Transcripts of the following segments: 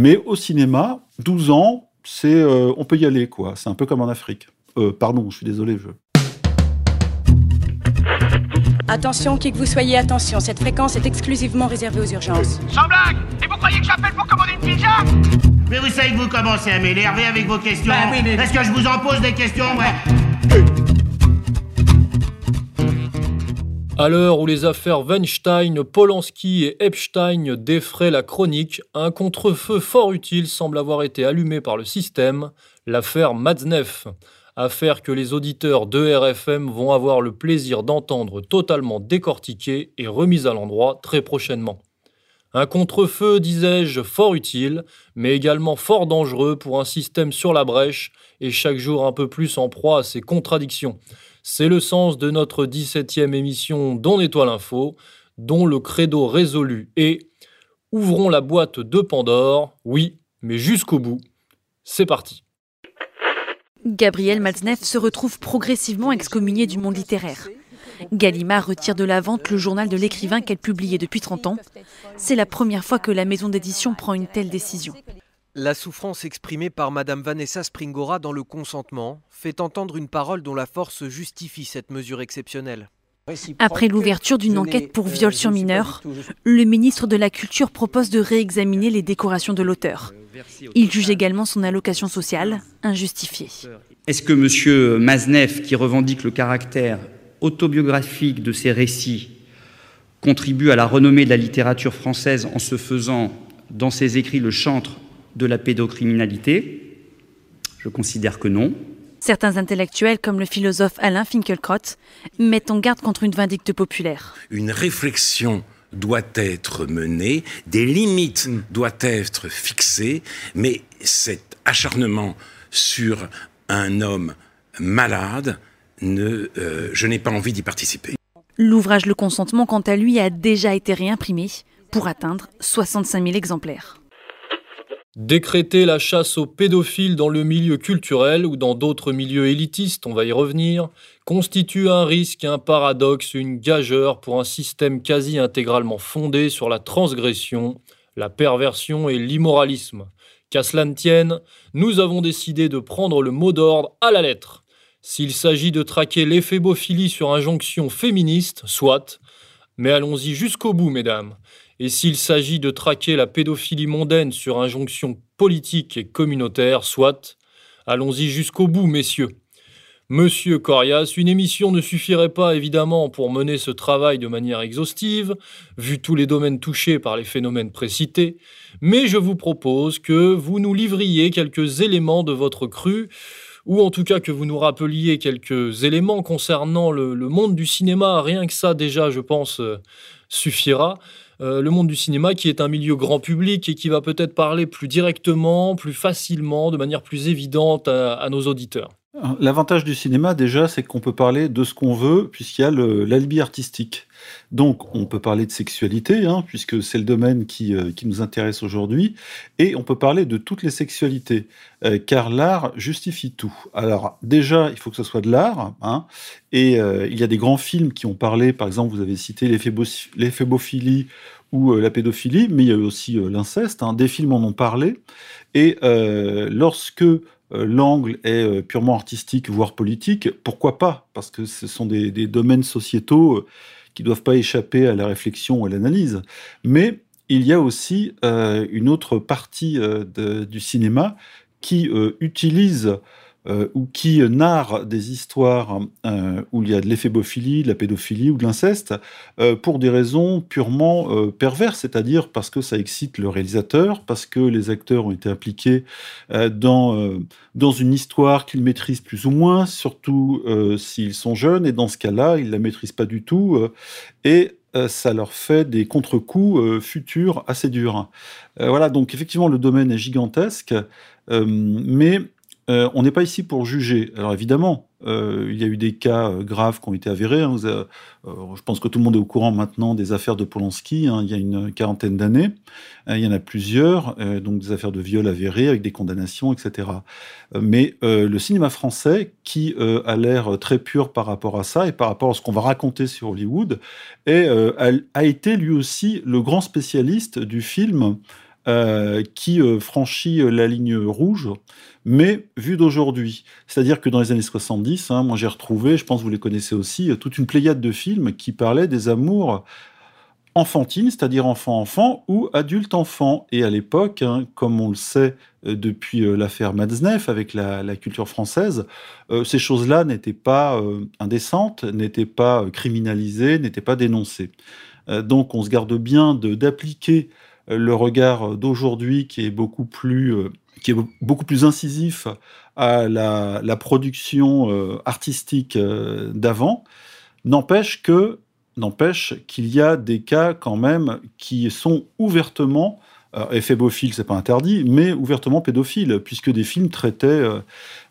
Mais au cinéma, 12 ans, c'est, on peut y aller, quoi. C'est un peu comme en Afrique. pardon, je suis désolé. Je... Attention, qui que vous soyez, attention, cette fréquence est exclusivement réservée aux urgences. Sans blague Et vous croyez que j'appelle pour commander une pizza? Mais vous savez que vous commencez à m'énerver avec vos questions. Bah oui, mais... Est-ce que je vous en pose des questions, ouais? À l'heure où les affaires Weinstein, Polanski et Epstein défraient la chronique, un contre-feu fort utile semble avoir été allumé par le système, l'affaire Matzneff affaire que les auditeurs de RFM vont avoir le plaisir d'entendre totalement décortiquée et remise à l'endroit très prochainement. Un contre-feu, disais-je, fort utile, mais également fort dangereux pour un système sur la brèche et chaque jour un peu plus en proie à ses contradictions. C'est le sens de notre 17e émission Don Étoile Info, dont le credo résolu est Ouvrons la boîte de Pandore, oui, mais jusqu'au bout. C'est parti. Gabriel Matzneff se retrouve progressivement excommunié du monde littéraire. Gallimard retire de la vente le journal de l'écrivain qu'elle publiait depuis 30 ans. C'est la première fois que la maison d'édition prend une telle décision. La souffrance exprimée par Madame Vanessa Springora dans le consentement fait entendre une parole dont la force justifie cette mesure exceptionnelle. Après l'ouverture d'une enquête pour viol sur mineur, le ministre de la Culture propose de réexaminer les décorations de l'auteur. Il juge également son allocation sociale injustifiée. Est-ce que M. Maznev, qui revendique le caractère autobiographique de ses récits, contribue à la renommée de la littérature française en se faisant, dans ses écrits, le chantre de la pédocriminalité Je considère que non. Certains intellectuels, comme le philosophe Alain Finkielkraut, mettent en garde contre une vindicte populaire. Une réflexion doit être menée, des limites mm. doivent être fixées, mais cet acharnement sur un homme malade, ne, euh, je n'ai pas envie d'y participer. L'ouvrage Le Consentement, quant à lui, a déjà été réimprimé pour atteindre 65 000 exemplaires. Décréter la chasse aux pédophiles dans le milieu culturel ou dans d'autres milieux élitistes, on va y revenir, constitue un risque, un paradoxe, une gageure pour un système quasi intégralement fondé sur la transgression, la perversion et l'immoralisme. Qu'à cela ne tienne, nous avons décidé de prendre le mot d'ordre à la lettre. S'il s'agit de traquer l'éphébophilie sur injonction féministe, soit, mais allons-y jusqu'au bout, mesdames. Et s'il s'agit de traquer la pédophilie mondaine sur injonction politique et communautaire, soit, allons-y jusqu'au bout, messieurs. Monsieur Corias, une émission ne suffirait pas évidemment pour mener ce travail de manière exhaustive, vu tous les domaines touchés par les phénomènes précités, mais je vous propose que vous nous livriez quelques éléments de votre cru, ou en tout cas que vous nous rappeliez quelques éléments concernant le, monde du cinéma, rien que ça déjà je pense euh, suffira. Euh, le monde du cinéma qui est un milieu grand public et qui va peut-être parler plus directement, plus facilement, de manière plus évidente à, nos auditeurs. L'avantage du cinéma, déjà, c'est qu'on peut parler de ce qu'on veut, puisqu'il y a l'alibi artistique. Donc, on peut parler de sexualité, hein, puisque c'est le domaine qui, euh, qui nous intéresse aujourd'hui, et on peut parler de toutes les sexualités, euh, car l'art justifie tout. Alors, déjà, il faut que ce soit de l'art, hein, et euh, il y a des grands films qui ont parlé, par exemple, vous avez cité l'éphébophile ou la pédophilie, mais il y a aussi l'inceste, hein, des films en ont parlé, et lorsque l'angle est purement artistique, voire politique, pourquoi pas Parce que ce sont des, des domaines sociétaux qui doivent pas échapper à la réflexion et à l'analyse. Mais il y a aussi euh, une autre partie euh, du cinéma qui euh, utilise euh, ou qui narrent des histoires euh, où il y a de l'éphébophilie, de la pédophilie ou de l'inceste, euh, pour des raisons purement perverses, c'est-à-dire parce que ça excite le réalisateur, parce que les acteurs ont été impliqués dans, dans une histoire qu'ils maîtrisent plus ou moins, surtout s'ils sont jeunes, et dans ce cas-là, ils la maîtrisent pas du tout, et ça leur fait des contre-coups futurs assez durs. voilà, donc effectivement, le domaine est gigantesque, mais euh, on n'est pas ici pour juger. Alors évidemment, euh, il y a eu des cas euh, graves qui ont été avérés. Hein. je pense que tout le monde est au courant maintenant des affaires de Polanski. Hein. il y a une quarantaine d'années, il y en a plusieurs, donc des affaires de viol avérées avec des condamnations, etc. mais le cinéma français, qui a l'air très pur par rapport à ça et par rapport à ce qu'on va raconter sur Hollywood, a, été lui aussi le grand spécialiste du film qui franchit la ligne rouge mais vu d'aujourd'hui. C'est-à-dire que dans les années 70, hein, moi j'ai retrouvé, je pense que vous les connaissez aussi, toute une pléiade de films qui parlaient des amours enfantines, c'est-à-dire enfant-enfant ou adulte-enfant. Et à l'époque, hein, comme on le sait euh, depuis euh, l'affaire Matzneff avec la, culture française, euh, ces choses-là n'étaient pas indécentes, n'étaient pas criminalisées, n'étaient pas dénoncées. donc on se garde bien d'appliquer le regard d'aujourd'hui qui est beaucoup plus qui est beaucoup plus incisif à la, production euh, artistique euh, d'avant, n'empêche que n'empêche qu'il y a des cas quand même qui sont ouvertement euh, c'est pas interdit, mais ouvertement pédophiles, puisque des films traitaient,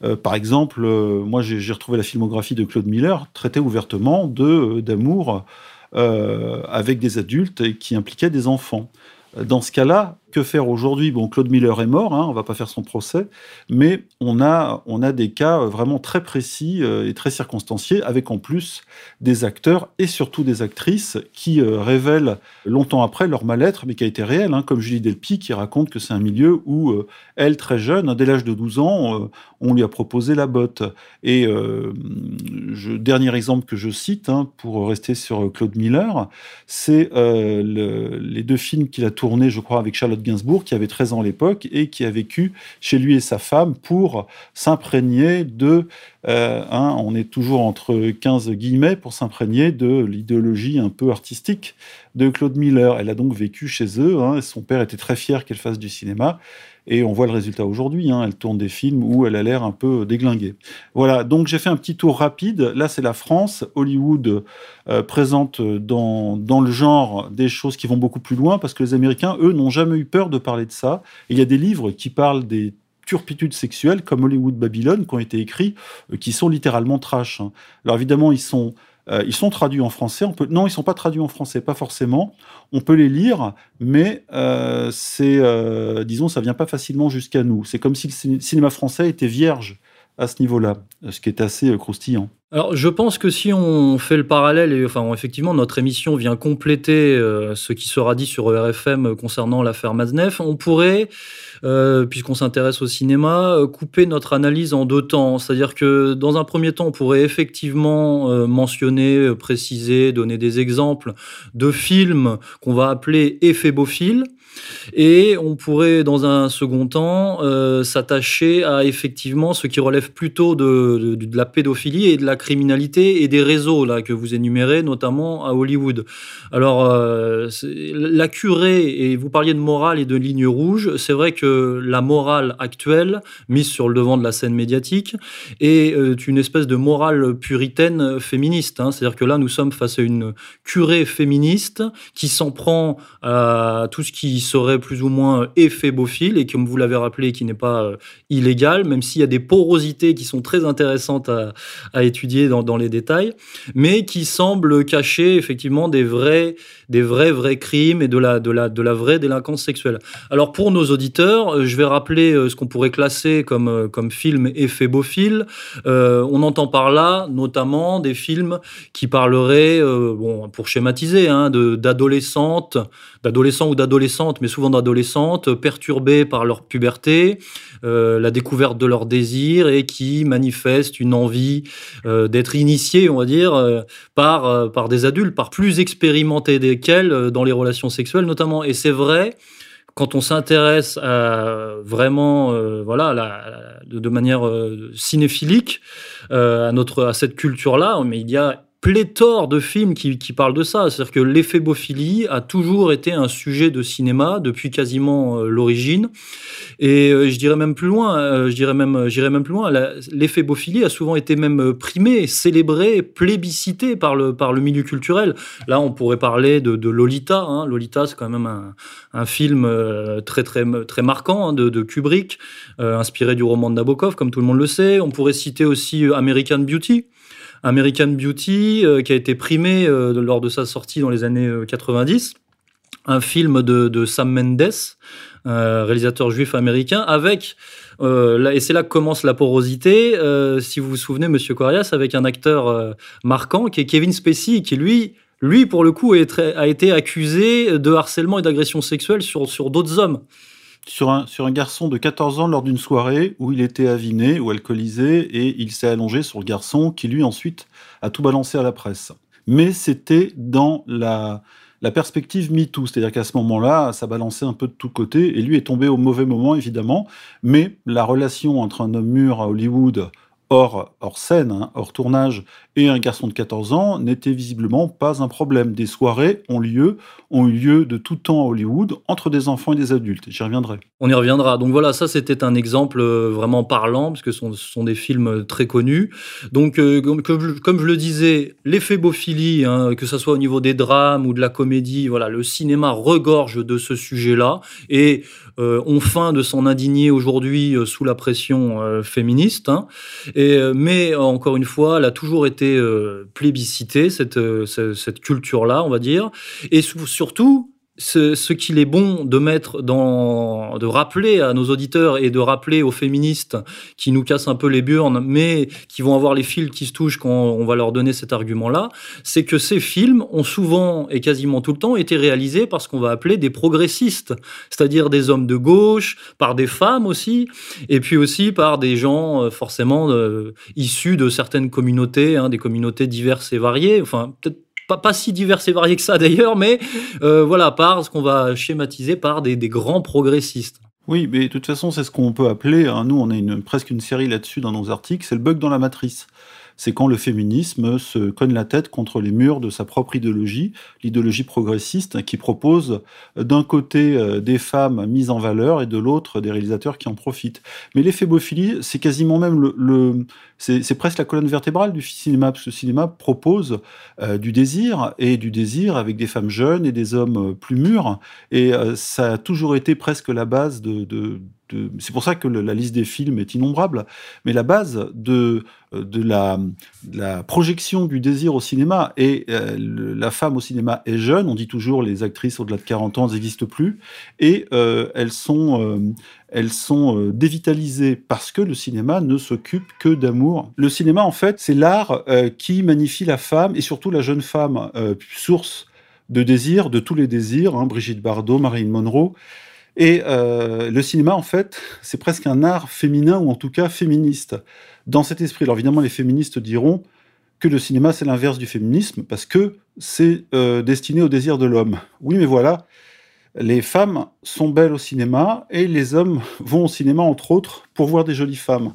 euh, par exemple, moi j'ai retrouvé la filmographie de Claude Miller, traitait ouvertement d'amour avec des adultes et qui impliquaient des enfants. Dans ce cas-là, que faire aujourd'hui? Bon, Claude Miller est mort, hein, on va pas faire son procès, mais on a, on a des cas vraiment très précis euh, et très circonstanciés, avec en plus des acteurs et surtout des actrices qui euh, révèlent longtemps après leur mal-être, mais qui a été réel, hein, comme Julie Delpy qui raconte que c'est un milieu où euh, elle, très jeune, dès l'âge de 12 ans, on lui a proposé la botte. Et je, dernier exemple que je cite, hein, pour rester sur Claude Miller, c'est les deux films qu'il a tournés, je crois, avec Charlotte Gainsbourg, qui avait 13 ans à l'époque et qui a vécu chez lui et sa femme pour s'imprégner de, euh, hein, on est toujours entre 15 guillemets, pour s'imprégner de l'idéologie un peu artistique de Claude Miller. Elle a donc vécu chez eux, hein, son père était très fier qu'elle fasse du cinéma, et on voit le résultat aujourd'hui. Hein. Elle tourne des films où elle a l'air un peu déglinguée. Voilà, donc j'ai fait un petit tour rapide. Là, c'est la France. Hollywood euh, présente dans, dans le genre des choses qui vont beaucoup plus loin parce que les Américains, eux, n'ont jamais eu peur de parler de ça. il y a des livres qui parlent des turpitudes sexuelles comme Hollywood Babylone qui ont été écrits, euh, qui sont littéralement trash. Hein. Alors évidemment, ils sont euh, ils sont traduits en français. On peut... Non, ils sont pas traduits en français, pas forcément. On peut les lire, mais euh, c'est, euh, disons, ça vient pas facilement jusqu'à nous. C'est comme si le cinéma français était vierge à ce niveau-là, ce qui est assez euh, croustillant. Alors, je pense que si on fait le parallèle, et enfin, effectivement, notre émission vient compléter euh, ce qui sera dit sur RFM concernant l'affaire Maznef, on pourrait, euh, puisqu'on s'intéresse au cinéma, couper notre analyse en deux temps. C'est-à-dire que, dans un premier temps, on pourrait effectivement mentionner, préciser, donner des exemples de films qu'on va appeler éphébophiles, et on pourrait, dans un second temps, euh, s'attacher à effectivement ce qui relève plutôt de, la pédophilie et de la criminalité et des réseaux là que vous énumérez, notamment à Hollywood. Alors, euh, la curée, et vous parliez de morale et de ligne rouge, c'est vrai que la morale actuelle, mise sur le devant de la scène médiatique, est euh, une espèce de morale puritaine féministe. Hein. C'est-à-dire que là, nous sommes face à une curée féministe qui s'en prend à tout ce qui serait plus ou moins éphébophile et comme vous l'avez rappelé, qui n'est pas euh, illégal, même s'il y a des porosités qui sont très intéressantes à, étudier dans, les détails, mais qui semblent cacher effectivement des vrais, des vrais, vrais crimes et de la, de la, de la vraie délinquance sexuelle. Alors pour nos auditeurs, euh, je vais rappeler euh, ce qu'on pourrait classer comme, comme film éphébophile. on entend par là notamment des films qui parleraient, bon, pour schématiser, hein, d'adolescentes, d'adolescents ou mais souvent d'adolescentes, perturbées par leur puberté, euh, la découverte de leurs désirs et qui manifestent une envie euh, d'être initiées, on va dire, euh, par, par des adultes, par plus expérimentés desquels dans les relations sexuelles notamment. Et c'est vrai quand on s'intéresse vraiment, voilà, de, manière cinéphilique à notre à cette culture-là, mais il y a pléthore de films qui, parlent de ça. C'est-à-dire que l'éphébophilie a toujours été un sujet de cinéma depuis quasiment euh, l'origine. Et euh, je dirais même plus loin, euh, je dirais même, j'irais même plus loin. A souvent été même primée, célébrée, plébiscitée par le par le milieu culturel. Là, on pourrait parler de, Lolita. Hein. Lolita, c'est quand même un, film très très très marquant hein, de, Kubrick, inspiré du roman de Nabokov, comme tout le monde le sait. On pourrait citer aussi American Beauty. American Beauty, euh, qui a été primé euh, lors de sa sortie dans les années 90 euh, un film de, Sam Mendes, réalisateur juif américain, avec et c'est là que commence la porosité. si vous vous souvenez, Monsieur Corias, avec un acteur marquant qui est Kevin Spacey, qui lui, lui pour le coup, a été accusé de harcèlement et d'agression sexuelle sur sur d'autres hommes. Sur un, sur un garçon de 14 ans lors d'une soirée où il était aviné ou alcoolisé et il s'est allongé sur le garçon qui lui ensuite a tout balancé à la presse. Mais c'était dans la, la perspective MeToo, c'est-à-dire qu'à ce moment-là, ça balançait un peu de tous côtés et lui est tombé au mauvais moment évidemment, mais la relation entre un homme mûr à Hollywood hors, hors scène, hein, hors tournage, et un garçon de 14 ans n'était visiblement pas un problème. Des soirées ont lieu, ont eu lieu de tout temps à Hollywood entre des enfants et des adultes. J'y reviendrai. On y reviendra. Donc voilà, ça c'était un exemple euh, vraiment parlant, parce que ce sont, des films très connus. Donc, euh, comme, je le disais, l'éphébophile, hein, que ce soit au niveau des drames ou de la comédie, voilà, le cinéma regorge de ce sujet-là et euh, on feint de s'en indigner aujourd'hui sous la pression féministe. Hein. Et, mais encore une fois, elle a toujours été euh, plébiscité, cette, euh, cette culture-là, on va dire. Et surtout, ce, qu'il est bon de mettre dans, de rappeler à nos auditeurs et de rappeler aux féministes qui nous cassent un peu les burnes, mais qui vont avoir les fils qui se touchent quand on va leur donner cet argument-là, c'est que ces films ont souvent et quasiment tout le temps été réalisés par ce qu'on va appeler des progressistes, c'est-à-dire des hommes de gauche, par des femmes aussi, et puis aussi par des gens euh, forcément euh, issus de certaines communautés, hein, des communautés diverses et variées, enfin peut-être pas, si divers et variés que ça d'ailleurs, mais euh, voilà, par ce qu'on va schématiser par des, grands progressistes. Oui, mais de toute façon, c'est ce qu'on peut appeler, hein, nous on a presque une série là-dessus dans nos articles, c'est le bug dans la matrice c'est quand le féminisme se cogne la tête contre les murs de sa propre idéologie, l'idéologie progressiste qui propose d'un côté euh, des femmes mises en valeur et de l'autre des réalisateurs qui en profitent. Mais l'éphébophile, c'est quasiment même le, c'est presque la colonne vertébrale du cinéma, parce que le cinéma propose euh, du désir, et du désir avec des femmes jeunes et des hommes plus mûrs, et euh, ça a toujours été presque la base de, c'est pour ça que la liste des films est innombrable, mais la base de, de, la, projection du désir au cinéma, et euh, la femme au cinéma est jeune, on dit toujours les actrices au-delà de 40 ans n'existent plus, et euh, elles sont, euh, elles sont dévitalisées parce que le cinéma ne s'occupe que d'amour. Le cinéma, en fait, c'est l'art qui magnifie la femme, et surtout la jeune femme, source de désir, de tous les désirs, hein, Brigitte Bardot, Marilyn Monroe, et euh, le cinéma, en fait, c'est presque un art féminin ou en tout cas féministe. Dans cet esprit, alors évidemment, les féministes diront que le cinéma, c'est l'inverse du féminisme parce que c'est euh, destiné au désir de l'homme. Oui, mais voilà, les femmes sont belles au cinéma et les hommes vont au cinéma, entre autres, pour voir des jolies femmes.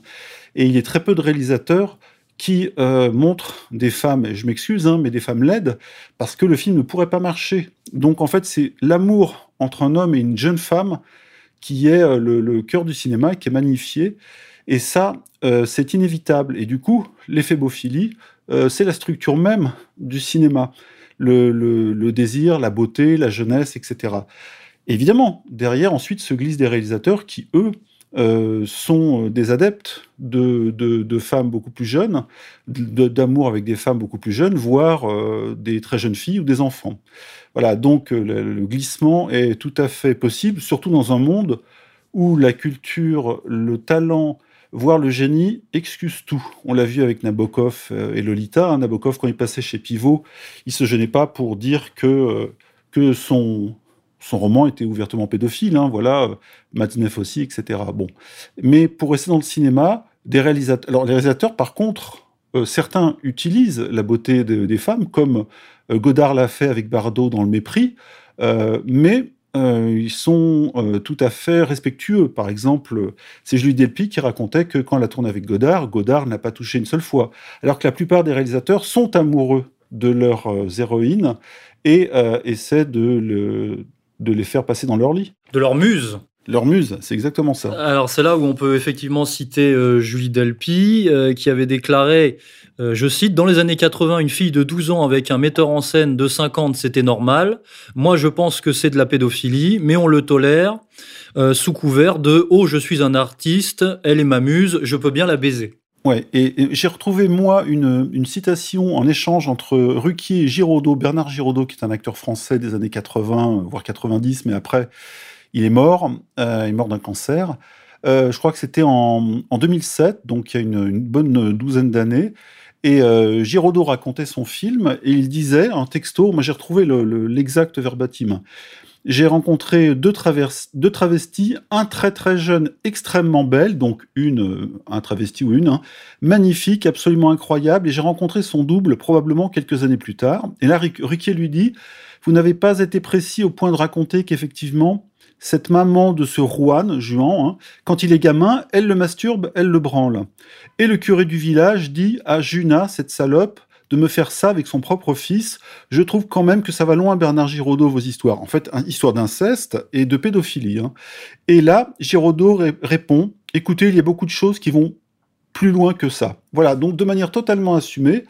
Et il y a très peu de réalisateurs qui euh, montrent des femmes, et je m'excuse, hein, mais des femmes laides, parce que le film ne pourrait pas marcher. Donc en fait, c'est l'amour entre un homme et une jeune femme qui est euh, le, cœur du cinéma, qui est magnifié. Et ça, euh, c'est inévitable. Et du coup, l'éphébophile, euh, c'est la structure même du cinéma. Le, désir, la beauté, la jeunesse, etc. Évidemment, derrière, ensuite, se glissent des réalisateurs qui, eux, sont des adeptes de, femmes beaucoup plus jeunes, d'amour avec des femmes beaucoup plus jeunes, voire des très jeunes filles ou des enfants. Voilà, donc euh, le, glissement est tout à fait possible, surtout dans un monde où la culture, le talent, voire le génie excuse tout. On l'a vu avec Nabokov euh, et Lolita. Hein. Nabokov, quand il passait chez Pivot, il se gênait pas pour dire que, euh, que son, son roman était ouvertement pédophile. Hein, voilà, Matzneff aussi, etc. Bon. Mais pour rester dans le cinéma, des réalisateurs. Alors, les réalisateurs, par contre, certains utilisent la beauté des femmes comme euh, Godard l'a fait avec Bardot dans Le Mépris, euh, mais euh, ils sont tout à fait respectueux. Par exemple, c'est Julie Delpy qui racontait que quand elle a tourné avec Godard, Godard n'a pas touché une seule fois. Alors que la plupart des réalisateurs sont amoureux de leurs héroïnes et essaient de, de les faire passer dans leur lit. De leur muse leur muse, c'est exactement ça. Alors c'est là où on peut effectivement citer Julie Delpy, qui avait déclaré euh, je cite, dans les années 80, une fille de 12 ans avec un metteur en scène de 50, c'était normal. Moi, je pense que c'est de la pédophilie, mais on le tolère euh, sous couvert de Oh, je suis un artiste, elle est ma muse, je peux bien la baiser. Ouais, et, j'ai retrouvé moi une, citation en échange entre Ruquier et Giraudot, Bernard Giraudot, qui est un acteur français des années 80, voire 90, mais après, il est mort, euh, il est mort d'un cancer. je crois que c'était en, 2007, donc il y a une bonne douzaine d'années. Et euh, Giraudot racontait son film et il disait, un texto, moi j'ai retrouvé l'exact verbatim. J'ai rencontré deux, travestis, un très très jeune, extrêmement belle, donc une, un travesti ou une, hein, magnifique, absolument incroyable, et j'ai rencontré son double probablement quelques années plus tard. Et là, Riquier lui dit, vous n'avez pas été précis au point de raconter qu'effectivement, cette maman de ce Juan, Juan, hein, quand il est gamin, elle le masturbe, elle le branle. Et le curé du village dit à Juna, cette salope, de me faire ça avec son propre fils. Je trouve quand même que ça va loin, Bernard Giraudot, vos histoires. En fait, histoire d'inceste et de pédophilie. Hein. Et là, Giraudot répond, écoutez, il y a beaucoup de choses qui vont plus loin que ça. Voilà, donc de manière totalement assumée,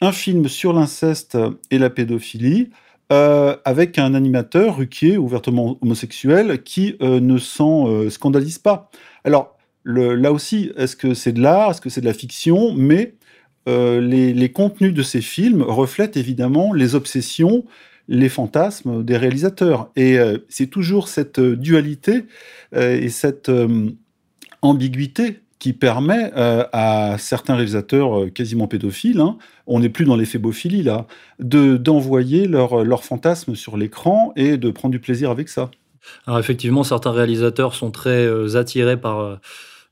un film sur l'inceste et la pédophilie, euh, avec un animateur, Ruquier, ouvertement homosexuel, qui euh, ne s'en euh, scandalise pas. Alors, là aussi, est-ce que c'est de l'art, est-ce que c'est de la fiction? Mais les, contenus de ces films reflètent évidemment les obsessions, les fantasmes des réalisateurs. Et c'est toujours cette dualité et cette ambiguïté qui permet euh, à certains réalisateurs euh, quasiment pédophiles, hein, on n'est plus dans l'éphébophile là, de d'envoyer leur, leur fantasme sur l'écran et de prendre du plaisir avec ça. Alors effectivement, certains réalisateurs sont très euh, attirés par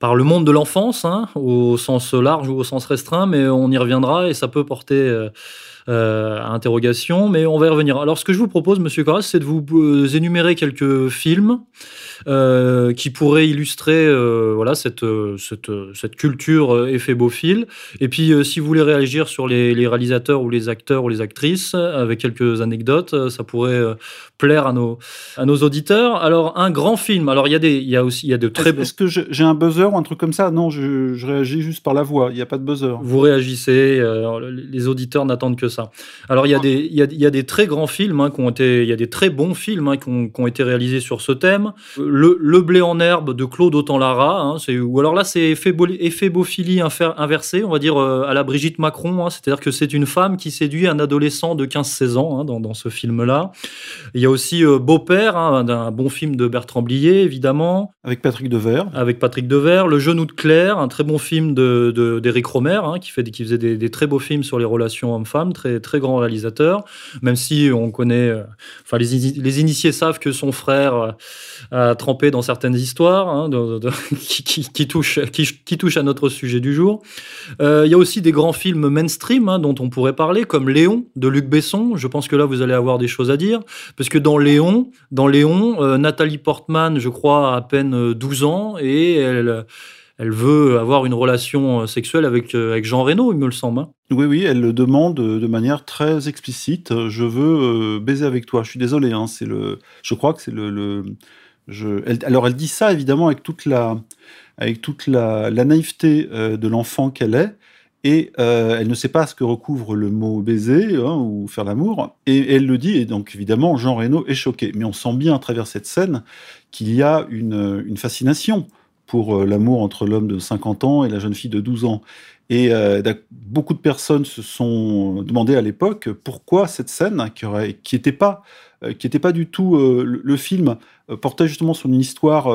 par le monde de l'enfance, hein, au sens large ou au sens restreint, mais on y reviendra et ça peut porter euh, interrogation, mais on va y revenir. Alors, ce que je vous propose, Monsieur Corras, c'est de vous euh, énumérer quelques films euh, qui pourraient illustrer voilà cette, cette, cette culture éphébophile. Et puis, si vous voulez réagir sur les, les, réalisateurs ou les acteurs ou les actrices avec quelques anecdotes, ça pourrait plaire à nos, à nos auditeurs. Alors, un grand film. Alors, il y a des, il y a aussi, il y a de très. Est-ce, est-ce que j'ai un buzzer ou un truc comme ça? Non, je, je, réagis juste par la voix. Il n'y a pas de buzzer. Vous réagissez. les auditeurs n'attendent que ça. Alors il y a des, il y a, il y a des très grands films hein, qui ont été, il y a des très bons films hein, qui, ont, qui, ont, été réalisés sur ce thème. Le, le blé en herbe de Claude Autant-Lara, hein, ou alors là c'est éphébophilie inversée, on va dire euh, à la Brigitte Macron, hein. c'est-à-dire que c'est une femme qui séduit un adolescent de 15-16 ans dans, dans, ce film-là. Il y a aussi euh, Beau-père, un bon film de Bertrand Blier évidemment. Avec Patrick Devers. Avec Patrick Devers, Le Genou de Claire, un très bon film de, d'Éric Romer, qui, fait, qui faisait des, des, très beaux films sur les relations hommes-femmes, très, grand réalisateur, même si on connaît, euh, enfin les, initiés savent que son frère euh, a trempé dans certaines histoires hein, qui, touchent, qui, touche à notre sujet du jour. Euh, il y a aussi des grands films mainstream hein, dont on pourrait parler, comme Léon de Luc Besson. Je pense que là vous allez avoir des choses à dire, parce que dans Léon, dans Léon, Nathalie Portman, je crois, a à peine 12 ans et elle elle veut avoir une relation euh, sexuelle avec, euh, avec Jean Reno, il me le semble. Hein. Oui, oui, elle le demande de manière très explicite. Je veux euh, baiser avec toi. Je suis désolé, hein, c'est le. Je crois que c'est le. Alors, elle dit ça évidemment avec toute la, avec toute la, naïveté de l'enfant qu'elle est. Et elle ne sait pas ce que recouvre le mot baiser hein, ou faire l'amour. Et elle le dit, et donc évidemment, Jean Reno est choqué. Mais on sent bien à travers cette scène qu'il y a une, une fascination pour euh, l'amour entre l'homme de 50 ans et la jeune fille de 12 ans. Et euh, beaucoup de personnes se sont demandé à l'époque pourquoi cette scène, qui n'était pas, euh, qui était pas du tout le, film, portait justement sur une histoire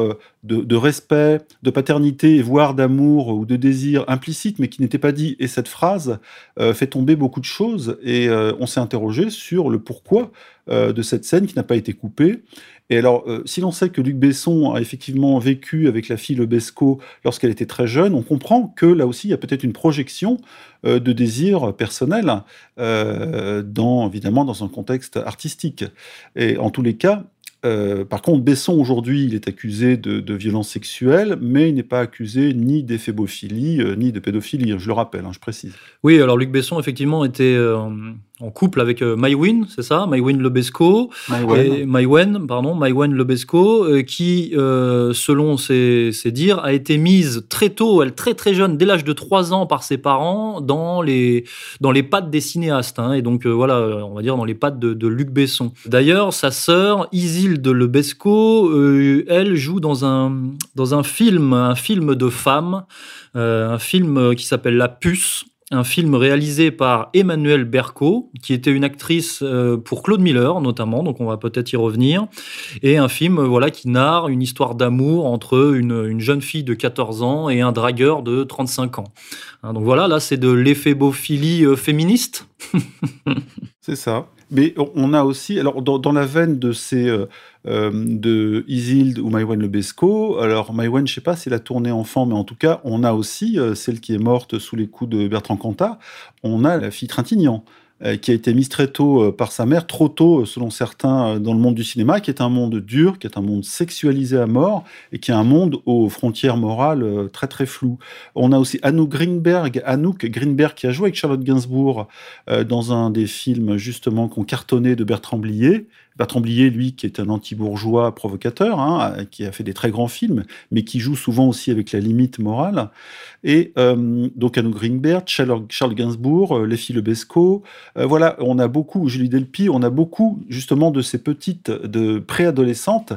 de, de, respect, de paternité, voire d'amour ou de désir implicite, mais qui n'était pas dit. Et cette phrase fait tomber beaucoup de choses. Et on s'est interrogé sur le pourquoi de cette scène qui n'a pas été coupée. Et alors, euh, si l'on sait que Luc Besson a effectivement vécu avec la fille Lebesco lorsqu'elle était très jeune, on comprend que là aussi, il y a peut-être une projection euh, de désir personnel, euh, dans, évidemment dans un contexte artistique. Et en tous les cas, euh, par contre, Besson, aujourd'hui, il est accusé de, de violence sexuelle, mais il n'est pas accusé ni d'éphébophilie, euh, ni de pédophilie, je le rappelle, hein, je précise. Oui, alors Luc Besson, effectivement, était euh, en couple avec Maïwin, c'est ça? Maïwin Lebesco. Maïwen. pardon, Maïwen Lebesco, qui, selon ses, ses, dires, a été mise très tôt, elle très très jeune, dès l'âge de 3 ans, par ses parents, dans les, dans les pattes des cinéastes. Hein, et donc, voilà, on va dire dans les pattes de, de Luc Besson. D'ailleurs, sa sœur, Isil de Lebesco, euh, elle joue dans un, dans un film, un film de femme, euh, un film qui s'appelle La Puce, un film réalisé par Emmanuel Berco, qui était une actrice euh, pour Claude Miller notamment, donc on va peut-être y revenir, et un film voilà qui narre une histoire d'amour entre une, jeune fille de 14 ans et un dragueur de 35 ans. Hein, donc voilà, là c'est de l'éphébophile euh, féministe. c'est ça. Mais on a aussi, alors dans, la veine de ces euh, euh, de Isild ou Maïwen Lebesco, alors Maïwen, je sais pas si elle a tourné enfant, mais en tout cas, on a aussi euh, celle qui est morte sous les coups de Bertrand Cantat. On a la fille Trintignant. Euh, qui a été mise très tôt euh, par sa mère, trop tôt euh, selon certains dans le monde du cinéma, qui est un monde dur, qui est un monde sexualisé à mort et qui est un monde aux frontières morales très très floues. On a aussi Anouk Greenberg, Anouk Greenberg qui a joué avec Charlotte Gainsbourg dans un des films justement qu'on cartonnait de Bertrand Blier, Bertrand lui, qui est un anti-bourgeois provocateur, hein, qui a fait des très grands films, mais qui joue souvent aussi avec la limite morale. Et euh, donc Anne Greenberg, Charles, Gainsbourg, euh, Léfie Lebesco. Euh, voilà, on a beaucoup, Julie Delpy, on a beaucoup justement de ces petites de préadolescentes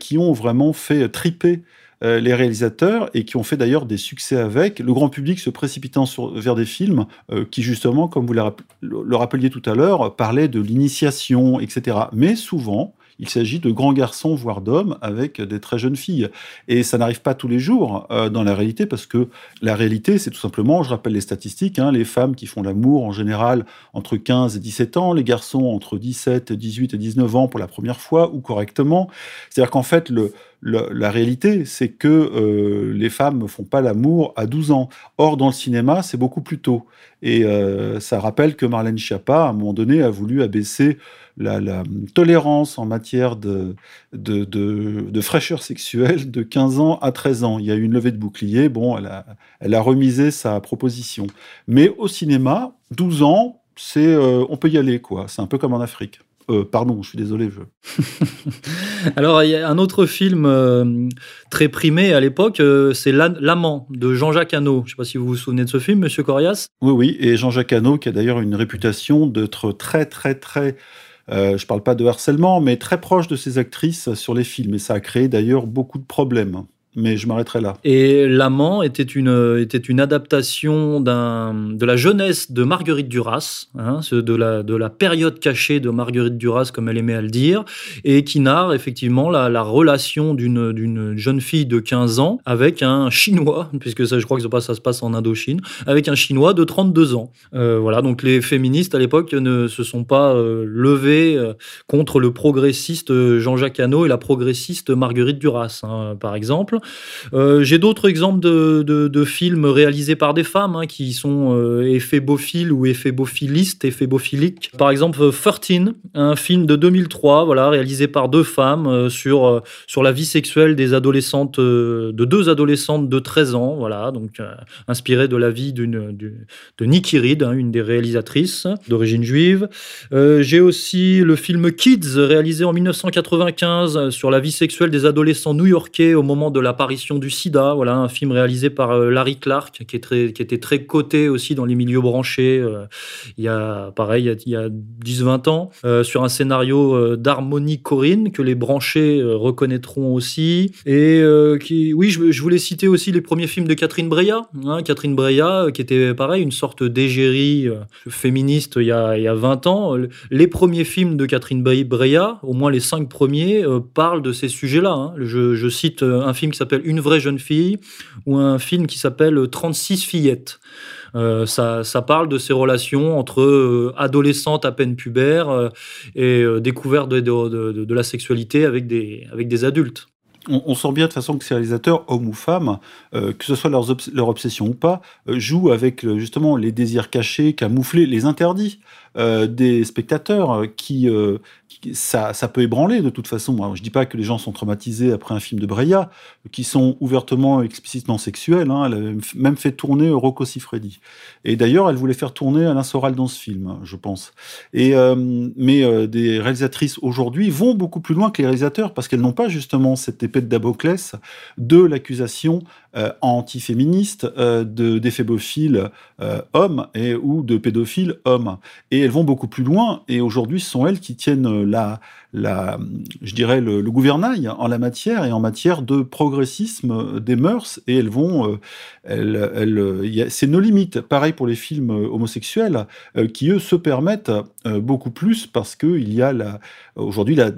qui ont vraiment fait triper euh, les réalisateurs et qui ont fait d'ailleurs des succès avec, le grand public se précipitant vers des films euh, qui justement, comme vous le rappeliez tout à l'heure, parlaient de l'initiation, etc. Mais souvent, il s'agit de grands garçons, voire d'hommes, avec des très jeunes filles. Et ça n'arrive pas tous les jours euh, dans la réalité, parce que la réalité, c'est tout simplement, je rappelle les statistiques, hein, les femmes qui font l'amour en général entre 15 et 17 ans, les garçons entre 17, 18 et 19 ans pour la première fois, ou correctement. C'est-à-dire qu'en fait, la réalité, c'est que euh, les femmes ne font pas l'amour à 12 ans. Or, dans le cinéma, c'est beaucoup plus tôt. Et euh, ça rappelle que Marlène Schiappa, à un moment donné, a voulu abaisser la, tolérance en matière de, de, fraîcheur sexuelle de 15 ans à 13 ans. Il y a eu une levée de bouclier. Bon, elle a, elle a remisé sa proposition. Mais au cinéma, 12 ans, c'est, euh, on peut y aller, quoi. C'est un peu comme en Afrique. Euh, pardon, je suis désolé. Je... Alors, il y a un autre film euh, très primé à l'époque, euh, c'est L'Amant de Jean-Jacques Hano. Je ne sais pas si vous vous souvenez de ce film, Monsieur Corias? Oui, oui, et Jean-Jacques Hano qui a d'ailleurs une réputation d'être très, très, très. Je ne parle pas de harcèlement, mais très proche de ses actrices sur les films. Et ça a créé d'ailleurs beaucoup de problèmes mais je m'arrêterai là. Et L'Amant était une, était une adaptation de la jeunesse de Marguerite Duras, hein, de, la, de la période cachée de Marguerite Duras, comme elle aimait à le dire, et qui narre effectivement la, la relation d'une jeune fille de 15 ans avec un Chinois, puisque ça, je crois que ça, ça se passe en Indochine, avec un Chinois de 32 ans. Euh, voilà, donc les féministes à l'époque ne se sont pas euh, levées euh, contre le progressiste Jean-Jacques Hano et la progressiste Marguerite Duras, hein, par exemple. Euh, j'ai d'autres exemples de, films réalisés par des femmes hein, qui sont euh, éphébophiles ou éphébophilistes, éphébophiliques. Par exemple, 13, un film de 2003, voilà, réalisé par deux femmes euh, sur, sur la vie sexuelle des adolescentes, de deux adolescentes de 13 ans, voilà, donc inspiré de la vie d'une, de Nikki Reed, hein, une des réalisatrices d'origine juive. j'ai aussi le film Kids, réalisé en 1995 sur la vie sexuelle des adolescents new-yorkais au moment de la l'apparition du sida, voilà, un film réalisé par euh, Larry Clark, qui, est qui était très coté aussi dans les milieux branchés, euh, il y a, pareil, il y a, 10-20 ans, euh, sur un scénario d'Harmonie Corinne, que les branchés reconnaîtront aussi. Et qui, oui, je, voulais citer aussi les premiers films de Catherine Breillat. Hein, Catherine Breillat, qui était pareil, une sorte d'égérie féministe il y, a, il y a 20 ans. Les premiers films de Catherine Breillat, au moins les cinq premiers, parlent de ces sujets-là. Hein. Je, je, cite un film qui s'appelle Une vraie jeune fille ou un film qui s'appelle 36 fillettes. Euh, ça, parle de ces relations entre euh, adolescentes à peine pubères euh, et découverte de, la sexualité avec des, avec des adultes. On, sent bien de façon que ces réalisateurs, hommes ou femmes, que ce soit leur obsession ou pas, jouent avec justement les désirs cachés, camouflés, les interdits. Euh, des spectateurs euh, qui, euh, ça, ça, peut ébranler de toute façon. Je je dis pas que les gens sont traumatisés après un film de Breya, qui sont ouvertement, explicitement sexuels. Hein. Elle a même fait tourner Rocco Siffredi. Et d'ailleurs, elle voulait faire tourner Alain Soral dans ce film, je pense. Et, mais des réalisatrices aujourd'hui vont beaucoup plus loin que les réalisateurs parce qu'elles n'ont pas justement cette épée de Damoclès de l'accusation anti-féministe de d'éphébophiles hommes et, ou de pédophiles hommes. Et elles vont beaucoup plus loin. Et aujourd'hui, ce sont elles qui tiennent euh, la, je dirais, le, gouvernail en la matière et en matière de progressisme des mœurs. Et elles vont, euh, elles, c'est nos limites. Pareil pour les films homosexuels euh, qui eux se permettent euh, beaucoup plus parce que il y a aujourd'hui la,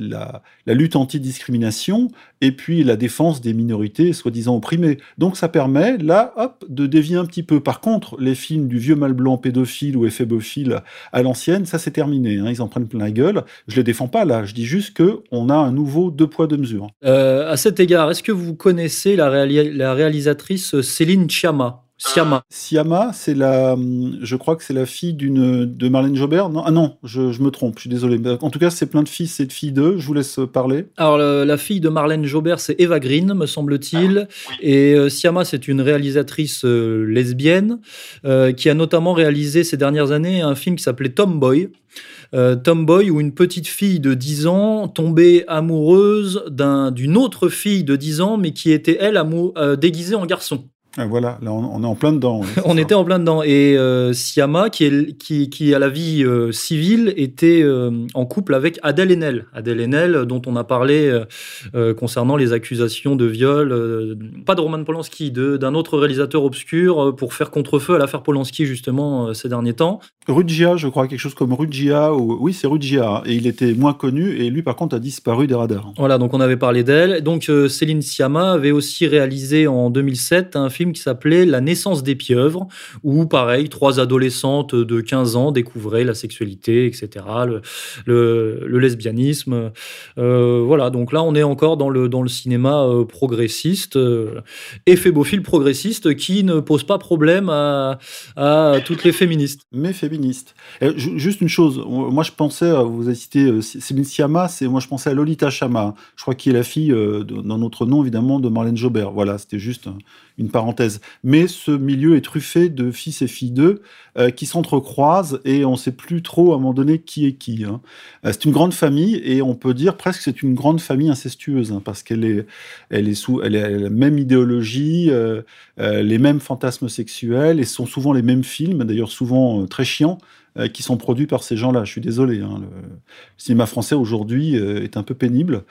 lutte anti-discrimination et puis la défense des minorités soi-disant opprimées. Donc ça permet là, hop, de dévier un petit peu. Par contre, les films du vieux mâle blanc pédophile ou éphébophile à l'ancienne, ça c'est terminé. Hein, ils en prennent plein la gueule. Je les défends pas là. Je dis juste que on a un nouveau deux poids deux mesures. Euh, à cet égard, est-ce que vous connaissez la, réali la réalisatrice Céline Chiama Siama. Siama, c'est la, je crois que c'est la fille d'une de Marlène Jobert. Non, ah non, je, je, me trompe. Je suis désolé. En tout cas, c'est plein de fils et de filles d'eux. Je vous laisse parler. Alors le, la fille de Marlène Jobert, c'est Eva Green, me semble-t-il. Ah, oui. Et euh, Siama, c'est une réalisatrice euh, lesbienne euh, qui a notamment réalisé ces dernières années un film qui s'appelait Tomboy. Euh, Tomboy, où une petite fille de 10 ans tombait amoureuse d'une autre fille de 10 ans, mais qui était, elle, amour, déguisée en garçon. Ah, voilà, là on, est en plein dedans. On ça. était en plein dedans. Et euh, Siama, qui, est, qui, qui a la vie euh, civile, était euh, en couple avec Adèle Haenel. Adèle Haenel, dont on a parlé concernant les accusations de viol, pas de Roman Polanski, d'un autre réalisateur obscur pour faire contre-feu à l'affaire Polanski, justement, ces derniers temps. Ruggia, je crois, quelque chose comme Ruggia. Ou... Oui, c'est Ruggia. Et il était moins connu, et lui, par contre, a disparu des radars. Voilà, donc on avait parlé d'elle. Donc Céline Siama avait aussi réalisé en 2007 un film qui s'appelait La naissance des pieuvres, où, pareil, trois adolescentes de 15 ans découvraient la sexualité, etc., le, le, le lesbianisme. Euh, voilà, donc là, on est encore dans le, dans le cinéma euh, progressiste, euh, éphébophile progressiste, qui ne pose pas problème à, toutes les féministes. Mais féministes. Juste une chose, moi je pensais, vous avez cité Céline Sciamma, c'est moi je pensais à Lolita Chama, je crois qui est la fille, dans notre nom évidemment, de Marlène Jobert. Voilà, c'était juste une parenthèse. Mais ce milieu est truffé de fils et filles d'eux euh, qui s'entrecroisent et on ne sait plus trop à un moment donné qui est qui. Hein. Euh, c'est une grande famille et on peut dire presque que c'est une grande famille incestueuse hein, parce qu'elle est, elle est sous, elle a la même idéologie, euh, les mêmes fantasmes sexuels et ce sont souvent les mêmes films, d'ailleurs souvent très chiants qui sont produits par ces gens-là. Je suis désolé. Hein, le cinéma français aujourd'hui est un peu pénible.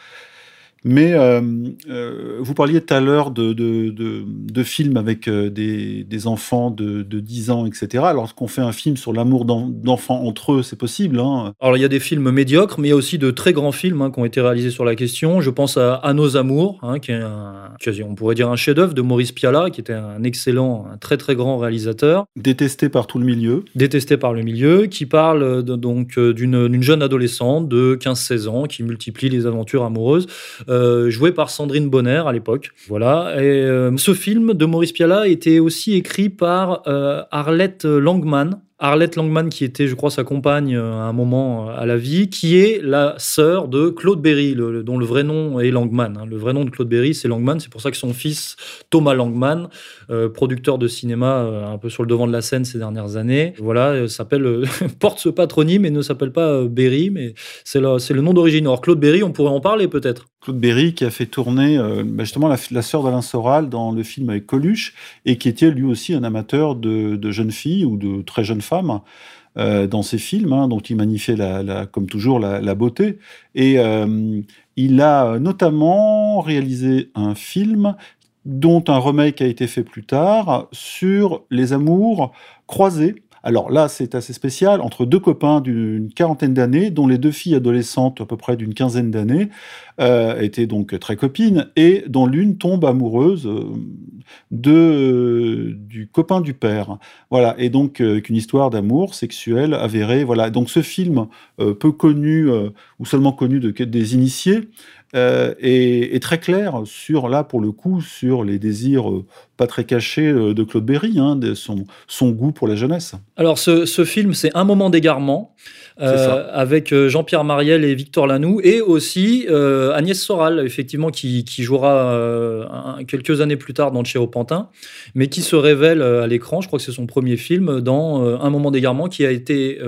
Mais euh, euh, vous parliez tout à l'heure de, de, de, de, films avec euh, des, des, enfants de, de 10 ans, etc. Alors qu'on fait un film sur l'amour d'enfants entre eux, c'est possible. Hein. Alors il y a des films médiocres, mais il y a aussi de très grands films hein, qui ont été réalisés sur la question. Je pense à, à Nos Amours, hein, qui est un, on pourrait dire un chef-d'œuvre de Maurice Pialat, qui était un excellent, un très très grand réalisateur. Détesté par tout le milieu. Détesté par le milieu, qui parle donc d'une jeune adolescente de 15-16 ans qui multiplie les aventures amoureuses euh, joué par Sandrine Bonner à l'époque. Voilà. Et euh, ce film de Maurice Pialat était aussi écrit par euh, Arlette Langman, Arlette Langman, qui était, je crois, sa compagne à un moment à la vie, qui est la sœur de Claude Berry, dont le vrai nom est Langman. Hein. Le vrai nom de Claude Berry, c'est Langman. C'est pour ça que son fils, Thomas Langman, producteur de cinéma un peu sur le devant de la scène ces dernières années, voilà, s'appelle porte ce patronyme et ne s'appelle pas Berry, mais c'est le, le nom d'origine. Alors Claude Berry, on pourrait en parler peut-être. Claude Berry qui a fait tourner bah justement la, sœur d'Alain Soral dans le film avec Coluche et qui était lui aussi un amateur de, de jeunes filles ou de très jeunes femmes euh, dans ses films, hein, dont il magnifiait la, la, comme toujours la, la beauté. Et euh, il a notamment réalisé un film dont un remake a été fait plus tard sur les amours croisés alors là, c'est assez spécial, entre deux copains d'une quarantaine d'années, dont les deux filles adolescentes à peu près d'une quinzaine d'années euh, étaient donc très copines, et dont l'une tombe amoureuse euh, de, euh, du copain du père. Voilà, et donc euh, qu'une histoire d'amour sexuel avérée. Voilà, donc ce film, peu connu, ou seulement connu de, des initiés, est, très clair sur, là, pour le coup, sur les désirs pas très cachés euh, de Claude Berry, hein, de son, son goût pour la jeunesse. Alors, ce, ce film, c'est Un moment d'égarement, euh, avec Jean-Pierre Mariel et Victor Lanoux, et aussi euh, Agnès Soral, effectivement, qui, qui jouera euh, un, quelques années plus tard dans Chéo Pantin, mais qui se révèle à l'écran, je crois que c'est son premier film, dans Un moment d'égarement, qui a été,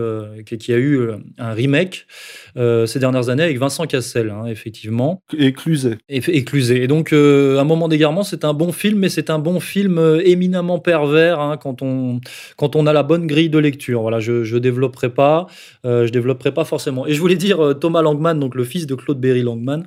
qui, qui, a eu un remake ces dernières années avec Vincent Cassel, hein, effectivement. Éclusé. Éclusé. Et donc, Un moment d'égarement, c'est un bon film, mais c'est un bon film éminemment pervers hein, quand, on, quand on a la bonne grille de lecture. Voilà, je ne développerai pas, je développerai pas forcément. Et je voulais dire, Thomas Langman, donc le fils de Claude Berry Langman,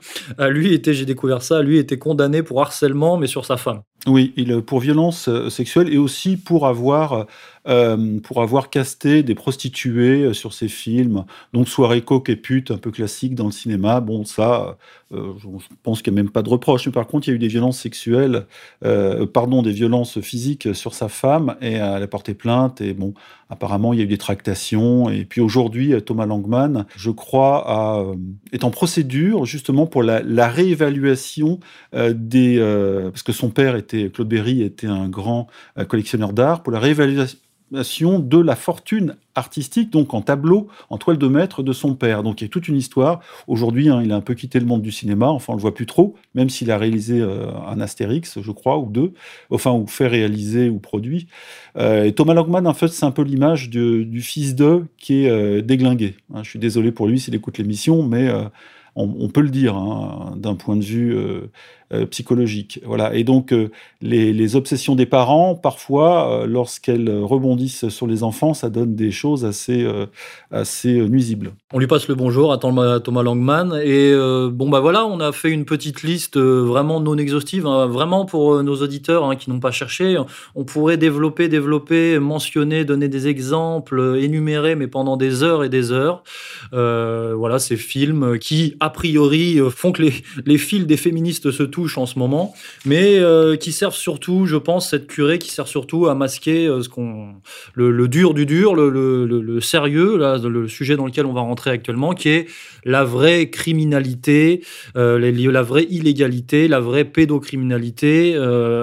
lui était, j'ai découvert ça, lui était condamné pour harcèlement, mais sur sa femme. Oui, il, pour violence sexuelle et aussi pour avoir euh, pour avoir casté des prostituées euh, sur ses films. Donc soirée coque et pute, un peu classique dans le cinéma. Bon, ça, euh, je pense qu'il n'y a même pas de reproche. Mais par contre, il y a eu des violences sexuelles, pardon, des violences physiques sur sa femme et elle a porté plainte. Et bon, apparemment, il y a eu des tractations. Et puis aujourd'hui, Thomas Langman, je crois, est en procédure justement pour la, la réévaluation des... parce que son père était, Claude Berry, était un grand collectionneur d'art, pour la réévaluation de la fortune artistique, donc en tableau, en toile de maître de son père. Donc il y a toute une histoire. Aujourd'hui, hein, il a un peu quitté le monde du cinéma, enfin on le voit plus trop, même s'il a réalisé euh, un Astérix, je crois, ou deux, enfin, ou fait réaliser ou produit. Euh, et Thomas Langman, en fait, c'est un peu l'image du fils d'eux qui est euh, déglingué. Hein, je suis désolé pour lui s'il écoute l'émission, mais on, peut le dire hein, d'un point de vue euh, psychologique. Voilà. Et donc, euh, les, obsessions des parents, parfois, euh, lorsqu'elles rebondissent sur les enfants, ça donne des choses assez, assez nuisibles. On lui passe le bonjour à Thomas Langman. Et bon, bah voilà, on a fait une petite liste vraiment non exhaustive, hein, vraiment pour nos auditeurs hein, qui n'ont pas cherché. On pourrait développer, développer, mentionner, donner des exemples, énumérer, mais pendant des heures et des heures. voilà, ces films qui, a priori, font que les, les fils des féministes se en ce moment, mais euh, qui servent surtout, je pense, cette curée qui sert surtout à masquer euh, ce qu'on, le, dur du dur, le, sérieux, là, le sujet dans lequel on va rentrer actuellement, qui est la vraie criminalité, euh, la vraie illégalité, la vraie pédocriminalité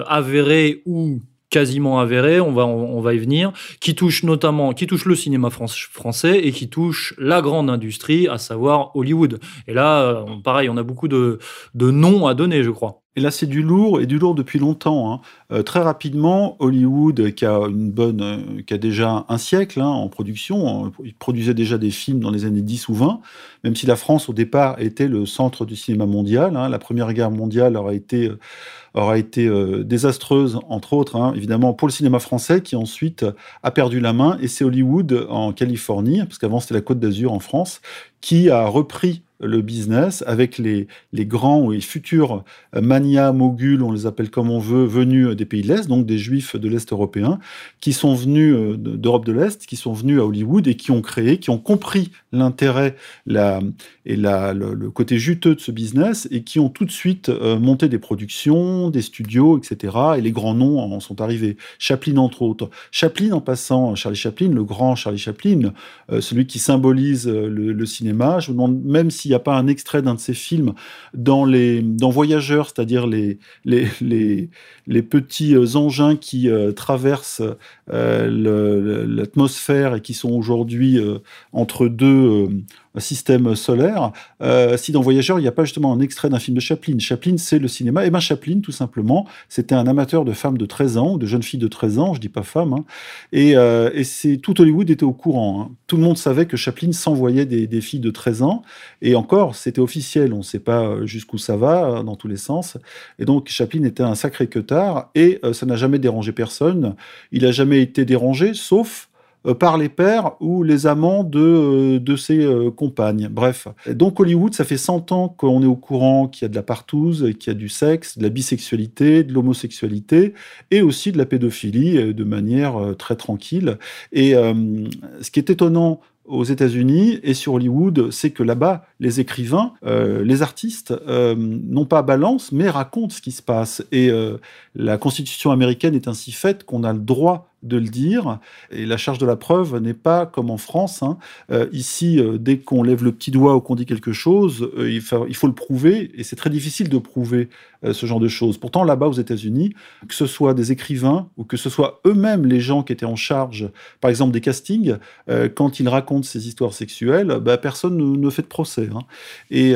avérée ou quasiment avérée, on va, on, va y venir, qui touche notamment, qui touche le cinéma français et qui touche la grande industrie, à savoir Hollywood. Et là, euh, pareil, on a beaucoup de, de noms à donner, je crois. Et là, c'est du lourd et du lourd depuis longtemps. Hein. Euh, très rapidement, Hollywood, qui a une bonne, euh, qui a déjà un siècle hein, en production, il produisait déjà des films dans les années 10 ou 20, même si la France au départ était le centre du cinéma mondial. Hein. La Première Guerre mondiale aura été euh, désastreuse, entre autres, évidemment, pour le cinéma français, qui ensuite a perdu la main. Et c'est Hollywood en Californie, parce qu'avant c'était la Côte d'Azur en France, qui a repris le business avec les, les grands et futurs mania moguls, on les appelle comme on veut, venus des pays de l'Est, donc des juifs de l'Est européen, qui sont venus euh, d'Europe de l'Est, qui sont venus à Hollywood et qui ont créé, qui ont compris l'intérêt la, et la, le, côté juteux de ce business et qui ont tout de suite euh, monté des productions, des studios, etc. Et les grands noms en sont arrivés. Chaplin, entre autres. Chaplin, en passant, Charlie Chaplin, le grand Charlie Chaplin, euh, celui qui symbolise le, le cinéma. Je me demande même si s'il n'y a pas un extrait d'un de ses films dans, les, dans Voyageurs, c'est-à-dire les, les, les, petits euh, engins qui euh, traversent euh, l'atmosphère et qui sont aujourd'hui entre deux système solaire. Euh, si dans Voyageurs, il n'y a pas justement un extrait d'un film de Chaplin. Chaplin, c'est le cinéma. Et bien Chaplin, tout simplement, c'était un amateur de femmes de 13 ans, de jeunes filles de 13 ans, je dis pas femmes. Hein. Et, euh, et c'est tout Hollywood était au courant. Hein. Tout le monde savait que Chaplin s'envoyait des, filles de 13 ans. Et encore, c'était officiel. On ne sait pas euh, jusqu'où ça va, dans tous les sens. Et donc, Chaplin était un sacré queutard. Et ça n'a jamais dérangé personne. Il n'a jamais été dérangé, sauf par les pères ou les amants de, euh, de ses euh, compagnes. Bref. Donc Hollywood, ça fait 100 ans qu'on est au courant qu'il y a de la partouze, qu'il y a du sexe, de la bisexualité, de l'homosexualité et aussi de la pédophilie de manière très tranquille. Et ce qui est étonnant aux États-Unis et sur Hollywood, c'est que là-bas, les écrivains, les artistes, n'ont pas balance, mais racontent ce qui se passe. Et la Constitution américaine est ainsi faite qu'on a le droit de le dire. Et la charge de la preuve n'est pas comme en France. Hein. Euh, ici, euh, dès qu'on lève le petit doigt ou qu'on dit quelque chose, euh, il, faut, le prouver. Et c'est très difficile de prouver ce genre de choses. Pourtant, là-bas aux États-Unis, que ce soit des écrivains ou que ce soit eux-mêmes les gens qui étaient en charge, par exemple des castings, quand ils racontent ces histoires sexuelles, bah, personne ne, fait de procès. Hein. Et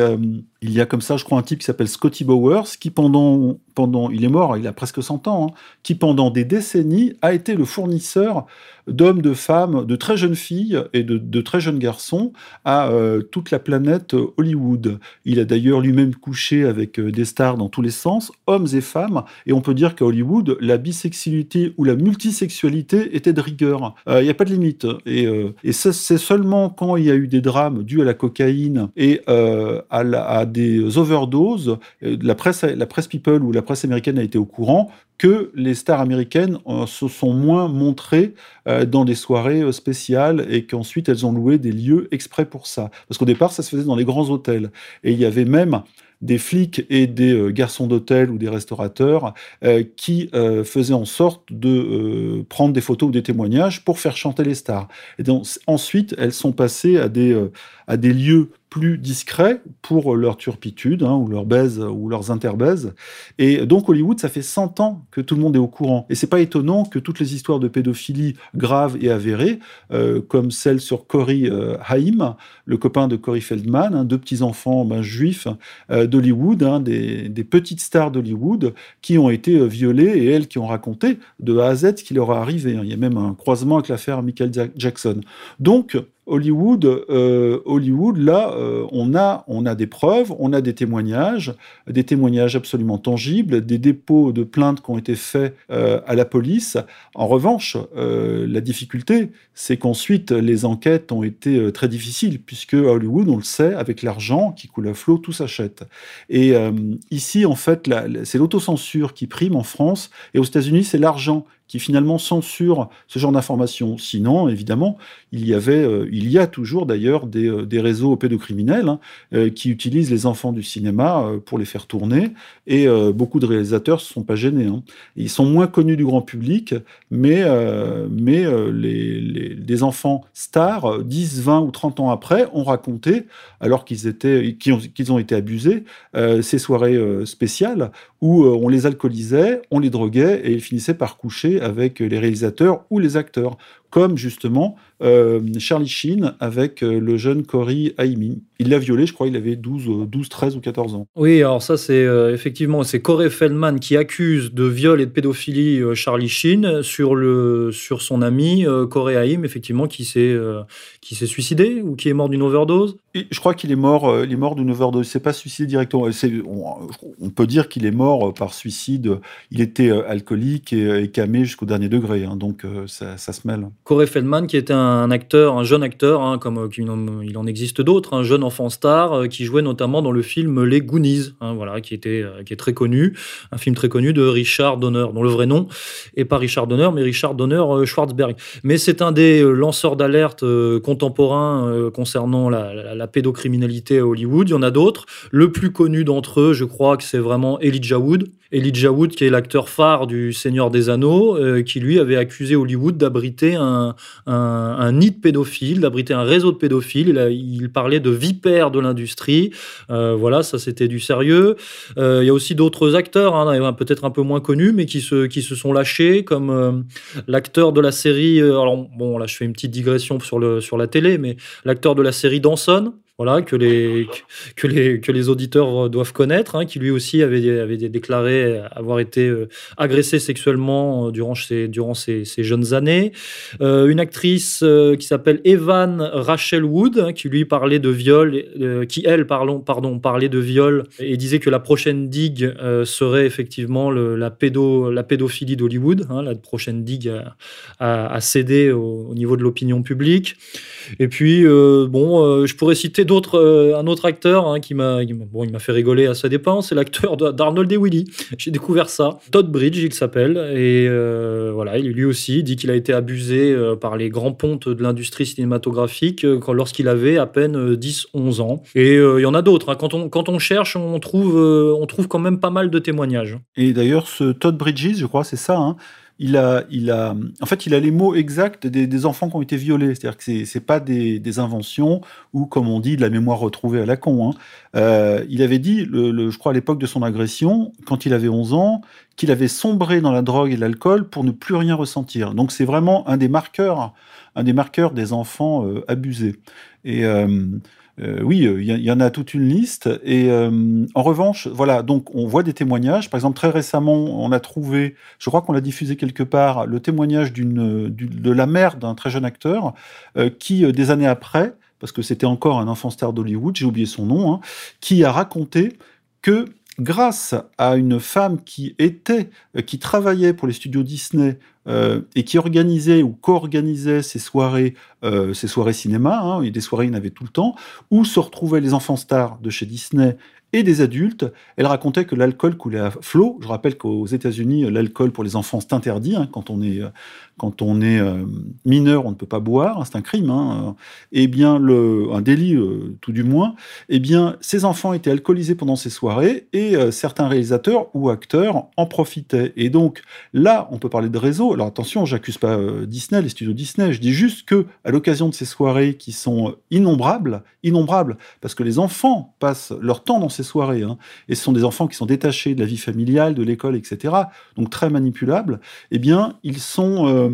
il y a comme ça, je crois, un type qui s'appelle Scotty Bowers, qui pendant, pendant, il est mort, il a presque 100 ans, hein, qui pendant des décennies a été le fournisseur d'hommes, de femmes, de très jeunes filles et de, très jeunes garçons à euh, toute la planète Hollywood. Il a d'ailleurs lui-même couché avec euh, des stars dans tous les sens, hommes et femmes, et on peut dire qu'à Hollywood, la bisexualité ou la multisexualité était de rigueur. Euh, il n'y a pas de limite. Et, c'est seulement quand il y a eu des drames dus à la cocaïne et à, à, des overdoses, la presse, la presse People ou la presse américaine a été au courant que les stars américaines euh, se sont moins montrées euh, dans des soirées euh, spéciales et qu'ensuite elles ont loué des lieux exprès pour ça. Parce qu'au départ, ça se faisait dans les grands hôtels. Et il y avait même des flics et des garçons d'hôtel ou des restaurateurs qui faisaient en sorte de prendre des photos ou des témoignages pour faire chanter les stars. Et donc ensuite, elles sont passées à des lieux plus discrets pour leur turpitude, hein, ou leur baise, ou leurs interbaises. Et donc Hollywood, ça fait 100 ans que tout le monde est au courant. Et c'est pas étonnant que toutes les histoires de pédophilie graves et avérées, euh, comme celle sur Corey euh, Haim, le copain de Corey Feldman, hein, deux petits-enfants ben, juifs euh, d'Hollywood, hein, des, des, petites stars d'Hollywood, qui ont été violées et elles qui ont raconté de A à Z ce qui leur est arrivé. Il y a même un croisement avec l'affaire Michael Jackson. Donc, Hollywood, euh, Hollywood, là, euh, on, a, on a des preuves, on a des témoignages, des témoignages absolument tangibles, des dépôts de plaintes qui ont été faits euh, à la police. En revanche, la difficulté, c'est qu'ensuite, les enquêtes ont été très difficiles, puisque à Hollywood, on le sait, avec l'argent qui coule à flot, tout s'achète. Et ici, en fait, c'est l'autocensure qui prime en France, et aux États-Unis, c'est l'argent qui finalement censure ce genre d'informations. Sinon, évidemment, il y avait, euh, il y a toujours d'ailleurs des, euh, réseaux pédocriminels hein, euh, qui utilisent les enfants du cinéma pour les faire tourner, et beaucoup de réalisateurs ne sont pas gênés. Hein. Ils sont moins connus du grand public, mais, mais les, les, enfants stars, 10, 20 ou 30 ans après, ont raconté, alors qu'ils étaient, qu'ils ont été abusés, ces soirées spéciales où on les alcoolisait, on les droguait et ils finissaient par coucher avec les réalisateurs ou les acteurs, comme justement euh, Charlie Sheen avec euh, le jeune Corey Haimi. Il l'a violé, je crois, il avait 12, 12, 13 ou 14 ans. Oui, alors ça, c'est euh, effectivement, c'est Corey Feldman qui accuse de viol et de pédophilie Charlie Sheen sur, le, sur son ami Corey Haim, effectivement, qui s'est s'est suicidé ou qui est mort d'une overdose. Et je crois qu'il est mort, il est mort d'une overdose. C'est pas suicidé directement. On, on, peut dire qu'il est mort par suicide. Il était alcoolique et, camé jusqu'au dernier degré, hein, donc ça, ça se mêle. Corey Feldman, qui était un acteur, un jeune acteur, hein, comme euh, il en existe d'autres, un jeune enfant star, euh, qui jouait notamment dans le film Les Goonies, hein, voilà, qui était euh, qui est très connu, un film très connu de Richard Donner, dont le vrai nom est pas Richard Donner, mais Richard Donner Schwarzberg. Mais c'est un des lanceurs d'alerte contemporains concernant la, la, pédocriminalité à Hollywood. Il y en a d'autres. Le plus connu d'entre eux, je crois que c'est vraiment Elijah Wood, Elijah Wood, qui est l'acteur phare du Seigneur des Anneaux, euh, qui lui avait accusé Hollywood d'abriter un, nid de pédophiles, d'abriter un réseau de pédophiles. Il, parlait de vipères de l'industrie. Euh, voilà, ça c'était du sérieux. Euh, il y a aussi d'autres acteurs, hein, peut-être un peu moins connus, mais qui se, qui se sont lâchés, comme l'acteur de la série. alors bon, là je fais une petite digression sur, le, sur la télé, mais l'acteur de la série Danson, voilà, que les, que les, que les auditeurs doivent connaître, hein, qui lui aussi avait, avait déclaré avoir été euh, agressé sexuellement euh, durant ses, durant jeunes années. Euh, une actrice qui s'appelle Evan Rachel Wood, hein, qui lui parlait de viol, qui elle, parlons, pardon, parlait de viol et disait que la prochaine digue serait effectivement le, la, pédo, la pédophilie d'Hollywood, hein, la prochaine digue à, céder au, niveau de l'opinion publique. Et puis, bon, je pourrais citer euh, un autre acteur hein, qui m'a bon, fait rigoler à sa dépense, c'est l'acteur d'Arnold et Willy. J'ai découvert ça. Todd Bridge, il s'appelle. Et euh, voilà, lui aussi dit qu'il a été abusé euh, par les grands pontes de l'industrie cinématographique lorsqu'il avait à peine 10-11 ans. Et il y en a d'autres. Hein. Quand, on, quand on cherche, on trouve, on trouve quand même pas mal de témoignages. Et d'ailleurs, ce Todd Bridges, je crois, c'est ça. Hein il a, il a, en fait, il a les mots exacts des, enfants qui ont été violés. C'est-à-dire que c'est, pas des, inventions ou, comme on dit, de la mémoire retrouvée à la con. Hein. Euh, il avait dit, je crois à l'époque de son agression, quand il avait 11 ans, qu'il avait sombré dans la drogue et l'alcool pour ne plus rien ressentir. Donc c'est vraiment un des marqueurs, un des marqueurs des enfants euh, abusés. Et euh, Euh, oui, il y, en a toute une liste. Et en revanche, voilà, donc on voit des témoignages. Par exemple, très récemment, on a trouvé, je crois qu'on l'a diffusé quelque part, le témoignage de la mère d'un très jeune acteur qui, des années après, parce que c'était encore un enfant star d'Hollywood, j'ai oublié son nom, hein, qui a raconté que grâce à une femme qui était, euh, qui travaillait pour les studios Disney euh, et qui organisait ou co-organisait ces soirées, euh, ces soirées cinéma, hein, et des soirées il y en avait tout le temps, où se retrouvaient les enfants stars de chez Disney et des adultes. Elle racontait que l'alcool coulait à flot. Je rappelle qu'aux États-Unis, l'alcool pour les enfants, c'est interdit. Hein. quand on est, quand on est euh, mineur, on ne peut pas boire. c'est un crime. Hein. Eh bien, le, un délit, euh, tout du moins. Eh bien, ces enfants étaient alcoolisés pendant ces soirées et euh, certains réalisateurs ou acteurs en profitaient. Et donc, là, on peut parler de réseau. Alors attention, j'accuse pas Disney, les studios Disney. Je dis juste que, à l'occasion de ces soirées qui sont innombrables, innombrables, parce que les enfants passent leur temps dans ces soirées. Hein. et ce sont des enfants qui sont détachés de la vie familiale, de l'école, etc. Donc très manipulables. Eh bien, ils sont, euh,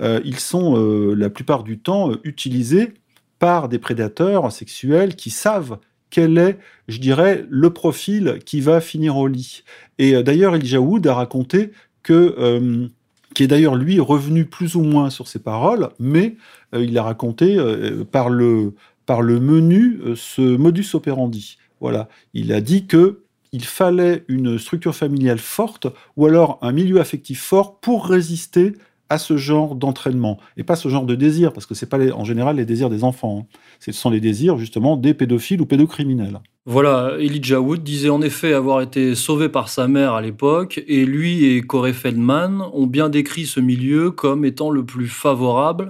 euh, ils sont euh, la plupart du temps utilisés par des prédateurs sexuels qui savent quel est, je dirais, le profil qui va finir au lit. Et d'ailleurs, Elijah Wood a raconté que qui est d'ailleurs lui revenu plus ou moins sur ses paroles, mais il a raconté par le par le menu ce modus operandi. Voilà, il a dit que il fallait une structure familiale forte ou alors un milieu affectif fort pour résister à ce genre d'entraînement et pas ce genre de désir parce que c'est pas en général les désirs des enfants, hein. ce sont les désirs justement des pédophiles ou pédocriminels. Voilà, Elijah Wood disait en effet avoir été sauvé par sa mère à l'époque, et lui et Corey Feldman ont bien décrit ce milieu comme étant le plus favorable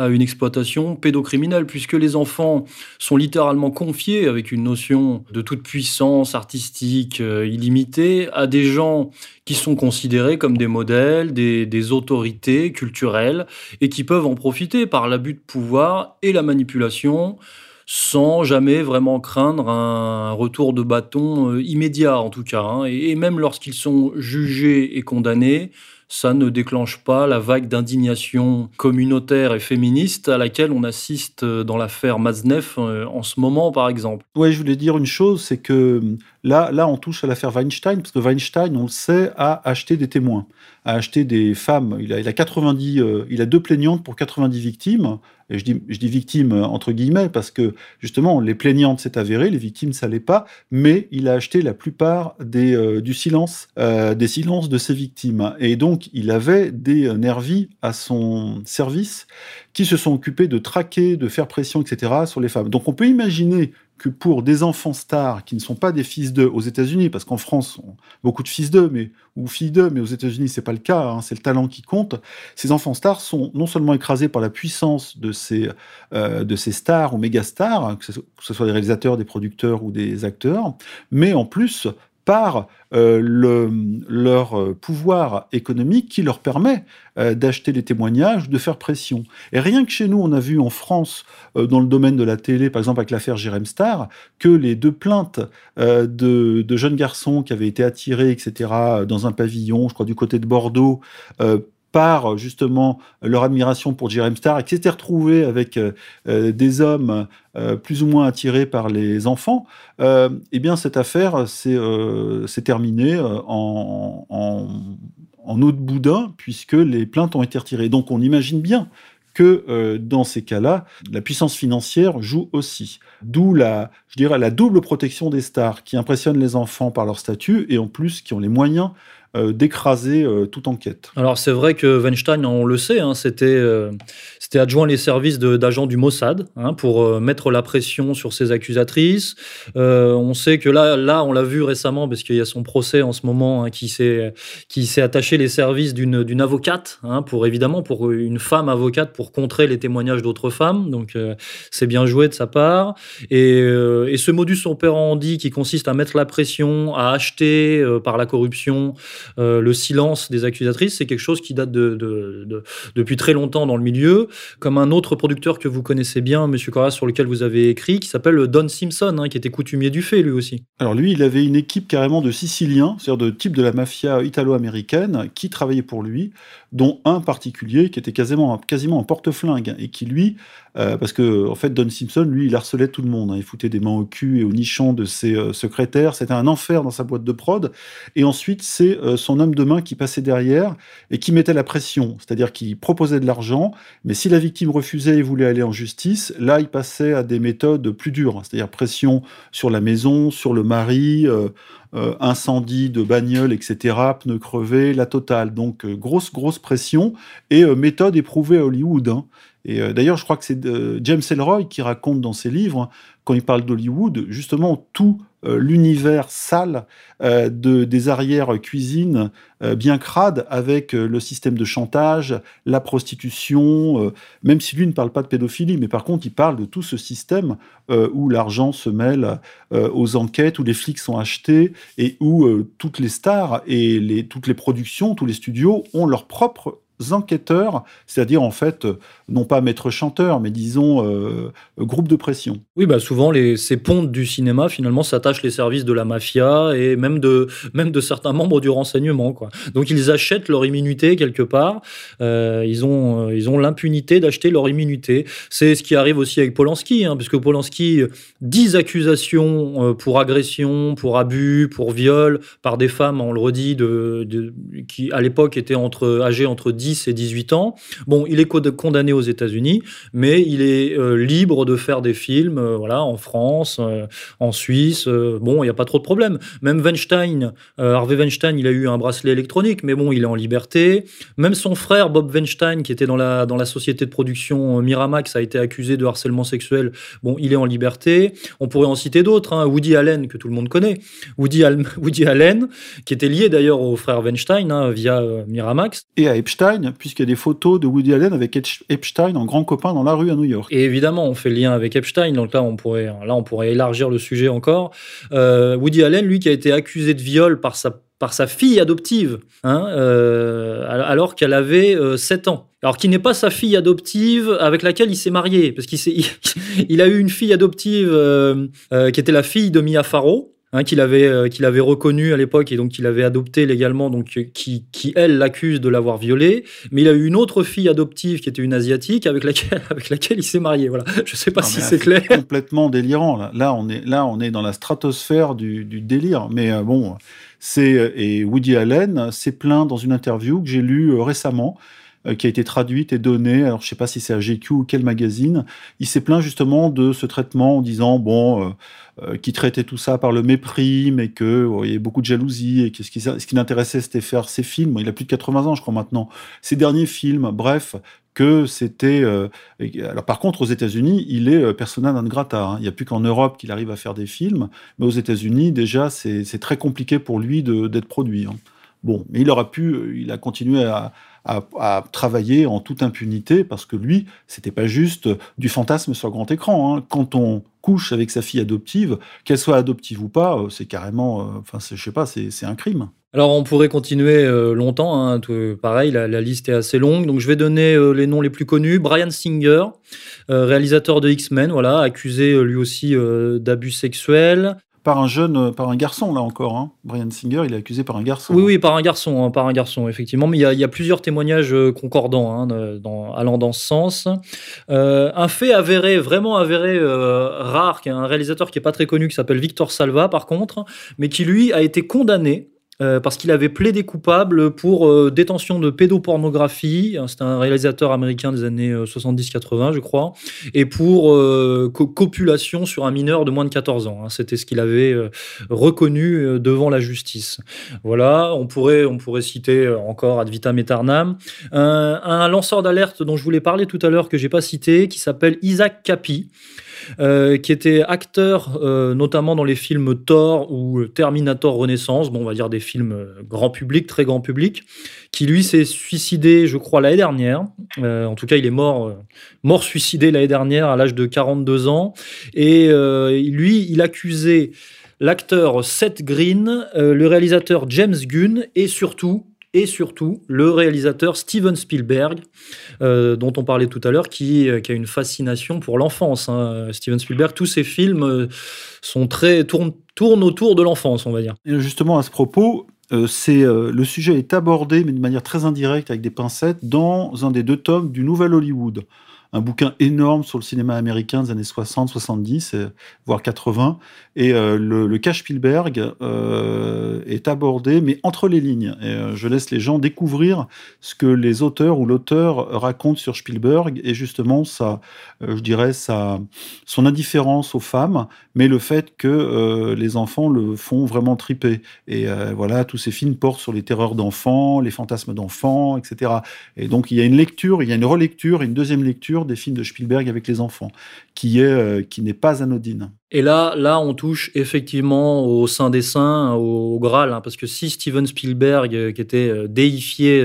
à une exploitation pédocriminelle, puisque les enfants sont littéralement confiés avec une notion de toute puissance artistique euh, illimitée à des gens qui sont considérés comme des modèles, des, autorités culturelles, et qui peuvent en profiter par l'abus de pouvoir et la manipulation sans jamais vraiment craindre un retour de bâton euh, immédiat en tout cas. Hein. Et, même lorsqu'ils sont jugés et condamnés, ça ne déclenche pas la vague d'indignation communautaire et féministe à laquelle on assiste euh, dans l'affaire Maznev euh, en ce moment, par exemple. Oui, je voulais dire une chose, c'est que là, là, on touche à l'affaire Weinstein, parce que Weinstein, on le sait, a acheté des témoins, a acheté des femmes. Il a, il a 90, euh, il a deux plaignantes pour 90 victimes. Et je dis, je dis victimes entre guillemets parce que justement, les plaignantes c'est avéré, les victimes ça l'est pas, mais il a acheté la plupart des, du silence, des silences de ses victimes. Et donc il avait des nervis à son service qui se sont occupés de traquer, de faire pression, etc. sur les femmes. Donc on peut imaginer que pour des enfants stars qui ne sont pas des fils d'eux aux États-Unis, parce qu'en France, beaucoup de fils d'eux, mais ou filles d'eux, mais aux États-Unis, c'est pas le cas. Hein, c'est le talent qui compte. Ces enfants stars sont non seulement écrasés par la puissance de ces euh, de ces stars ou méga stars, hein, que ce soit des réalisateurs, des producteurs ou des acteurs, mais en plus par euh, leur euh, pouvoir économique qui leur permet euh, d'acheter des témoignages, de faire pression. Et rien que chez nous, on a vu en France, dans le domaine de la télé, par exemple avec l'affaire Jérém Star, que les deux plaintes de, de, jeunes garçons qui avaient été attirés, etc., dans un pavillon, je crois du côté de Bordeaux, par justement leur admiration pour Jeremy Star et qui s'étaient retrouvés avec euh, euh, des hommes euh, plus ou moins attirés par les enfants, eh bien cette affaire s'est terminée en, en, en eau de boudin puisque les plaintes ont été retirées. Donc on imagine bien que dans ces cas-là, la puissance financière joue aussi. D'où la, je dirais, la double protection des stars qui impressionnent les enfants par leur statut et en plus qui ont les moyens euh, d'écraser euh, toute enquête. Alors c'est vrai que Weinstein, on le sait, hein, c'était euh, c'était adjoint les services d'agents du Mossad hein, pour mettre la pression sur ses accusatrices. on sait que là, là, on l'a vu récemment parce qu'il y a son procès en ce moment hein, qui s'est attaché les services d'une avocate pour évidemment pour une femme avocate pour contrer les témoignages d'autres femmes. Donc c'est bien joué de sa part. Et, et ce modus operandi qui consiste à mettre la pression, à acheter par la corruption le silence des accusatrices, c'est quelque chose qui date de, de, depuis très longtemps dans le milieu, comme un autre producteur que vous connaissez bien, Monsieur Corras, sur lequel vous avez écrit, qui s'appelle Don Simpson, hein, qui était coutumier du fait lui aussi. Alors lui, il avait une équipe carrément de Siciliens, c'est-à-dire de type de la mafia italo-américaine, qui travaillait pour lui, dont un particulier qui était quasiment, quasiment un porte-flingue et qui lui euh, parce que en fait Don Simpson, lui, il harcelait tout le monde. Hein. Il foutait des mains au cul et au nichon de ses euh, secrétaires. C'était un enfer dans sa boîte de prod. Et ensuite, c'est euh, son homme de main qui passait derrière et qui mettait la pression, c'est-à-dire qu'il proposait de l'argent, mais si la victime refusait et voulait aller en justice, là, il passait à des méthodes plus dures, hein. c'est-à-dire pression sur la maison, sur le mari. Incendie de bagnole, etc., pneus crevés, la totale. Donc, grosse, grosse pression et méthode éprouvée à Hollywood. Hein. Et euh, d'ailleurs, je crois que c'est euh, James Ellroy qui raconte dans ses livres, quand il parle d'Hollywood, justement tout euh, l'univers sale de, des arrières-cuisines bien crades avec le système de chantage, la prostitution, même si lui ne parle pas de pédophilie, mais par contre il parle de tout ce système où l'argent se mêle aux enquêtes, où les flics sont achetés et où toutes les stars et les, toutes les productions, tous les studios ont leur propre enquêteurs, c'est-à-dire en fait, non pas maître chanteur, mais disons euh, groupe de pression. Oui, bah souvent les, ces pontes du cinéma finalement s'attachent les services de la mafia et même de, même de certains membres du renseignement. Donc ils achètent leur immunité quelque part, euh, ils ont euh, l'impunité d'acheter leur immunité. C'est ce qui arrive aussi avec Polanski, hein, puisque Polanski, 10 accusations pour agression, pour abus, pour viol par des femmes, on le redit, qui à l'époque étaient entre, âgées entre 10 et 18 ans. Bon, il est condamné aux États-Unis, mais il est euh, libre de faire des films, euh, voilà, en France, euh, en Suisse. bon, il n'y a pas trop de problème. Même Weinstein, Harvey Weinstein, il a eu un bracelet électronique, mais bon, il est en liberté. Même son frère Bob Weinstein, qui était dans la dans la société de production Miramax, a été accusé de harcèlement sexuel. Bon, il est en liberté. On pourrait en citer d'autres. Hein. Woody Allen, que tout le monde connaît. Woody, Woody Allen, qui était lié d'ailleurs au frère Weinstein hein, via Miramax. Et à Epstein puisqu'il y a des photos de Woody Allen avec Epstein en grand copain dans la rue à New York. Et évidemment, on fait le lien avec Epstein, donc là, on pourrait, là, on pourrait élargir le sujet encore. Euh, Woody Allen, lui, qui a été accusé de viol par sa par sa fille adoptive, hein, euh, alors qu'elle avait 7 euh, ans. Alors qui n'est pas sa fille adoptive avec laquelle il s'est marié, parce qu'il il, a eu une fille adoptive qui était la fille de Mia Farrow, Hein, qu'il avait euh, qu'il avait reconnu à l'époque et donc qu'il avait adopté légalement donc euh, qui qui elle l'accuse de l'avoir violée mais il a eu une autre fille adoptive qui était une asiatique avec laquelle avec laquelle il s'est marié. Voilà. Je sais pas si c'est clair. complètement délirant là. là on est là on est dans la stratosphère du, du délire. Mais euh, bon c'est et Woody Allen s'est plaint dans une interview que j'ai lue récemment qui a été traduite et donnée, alors je sais pas si c'est à GQ ou quel magazine, il s'est plaint justement de ce traitement en disant, bon, euh, qui traitait tout ça par le mépris, mais que il y avait beaucoup de jalousie et que ce qui, ce qui l'intéressait c'était faire ses films. Il a plus de 80 ans, je crois maintenant. Ses derniers films, bref, que c'était. Euh, alors par contre, aux États-Unis, il est euh, persona non grata. Hein. Il n'y a plus qu'en Europe qu'il arrive à faire des films, mais aux États-Unis, déjà, c'est très compliqué pour lui d'être produit. Hein. Bon, mais il aura pu, il a continué à, à, travailler en toute impunité parce que lui, c'était pas juste du fantasme sur grand écran. Hein. Quand on couche avec sa fille adoptive, qu'elle soit adoptive ou pas, euh, c'est carrément, euh, enfin, je sais pas, c'est un crime. Alors on pourrait continuer euh, longtemps, hein, pareil, la, liste est assez longue, donc je vais donner les noms les plus connus. Brian Singer, réalisateur de X-Men, voilà, accusé lui aussi d'abus sexuels par un jeune, euh, par un garçon là encore. Hein. Brian Singer, il est accusé par un garçon. Oui, oui, par un garçon, hein, par un garçon, effectivement. Mais il y a, plusieurs témoignages euh, concordants hein, allant dans ce sens. Euh, un fait avéré, vraiment avéré, rare, qui est un réalisateur qui est pas très connu, qui s'appelle Victor Salva, par contre, mais qui lui a été condamné euh, parce qu'il avait plaidé coupable pour euh, détention de pédopornographie. C'est un réalisateur américain des années 70-80, euh, je crois, et pour copulation sur un mineur de moins de 14 ans. Hein. C'était ce qu'il avait reconnu devant la justice. Voilà, on pourrait, on pourrait citer encore ad vitam aeternam un, un lanceur d'alerte dont je voulais parler tout à l'heure que j'ai pas cité, qui s'appelle Isaac Capi. Euh, qui était acteur euh, notamment dans les films Thor ou Terminator Renaissance, bon, on va dire des films euh, grand public, très grand public, qui lui s'est suicidé, je crois, l'année dernière. en tout cas, il est mort, mort suicidé l'année dernière à l'âge de 42 ans. Et lui, il accusait l'acteur Seth Green, le réalisateur James Gunn et surtout et surtout le réalisateur Steven Spielberg, euh, dont on parlait tout à l'heure, qui, euh, a une fascination pour l'enfance. Hein. Steven Spielberg, tous ses films euh, sont très tournent, autour de l'enfance, on va dire. Justement, à ce propos, le sujet est abordé, mais de manière très indirecte, avec des pincettes, dans un des deux tomes du Nouvel Hollywood un bouquin énorme sur le cinéma américain des années 60, 70, voire 80. Et euh, le, le cas Spielberg euh, est abordé, mais entre les lignes. Et, euh, je laisse les gens découvrir ce que les auteurs ou l'auteur racontent sur Spielberg et justement sa, je dirais, sa, son indifférence aux femmes, mais le fait que les enfants le font vraiment triper. Et voilà, tous ces films portent sur les terreurs d'enfants, les fantasmes d'enfants, etc. Et donc il y a une lecture, il y a une relecture, une deuxième lecture des films de Spielberg avec les enfants, qui est euh, qui n'est pas anodine. Et là, là, on touche effectivement au Saint des Saints, au, Graal, hein, parce que si Steven Spielberg, euh, qui était euh, déifié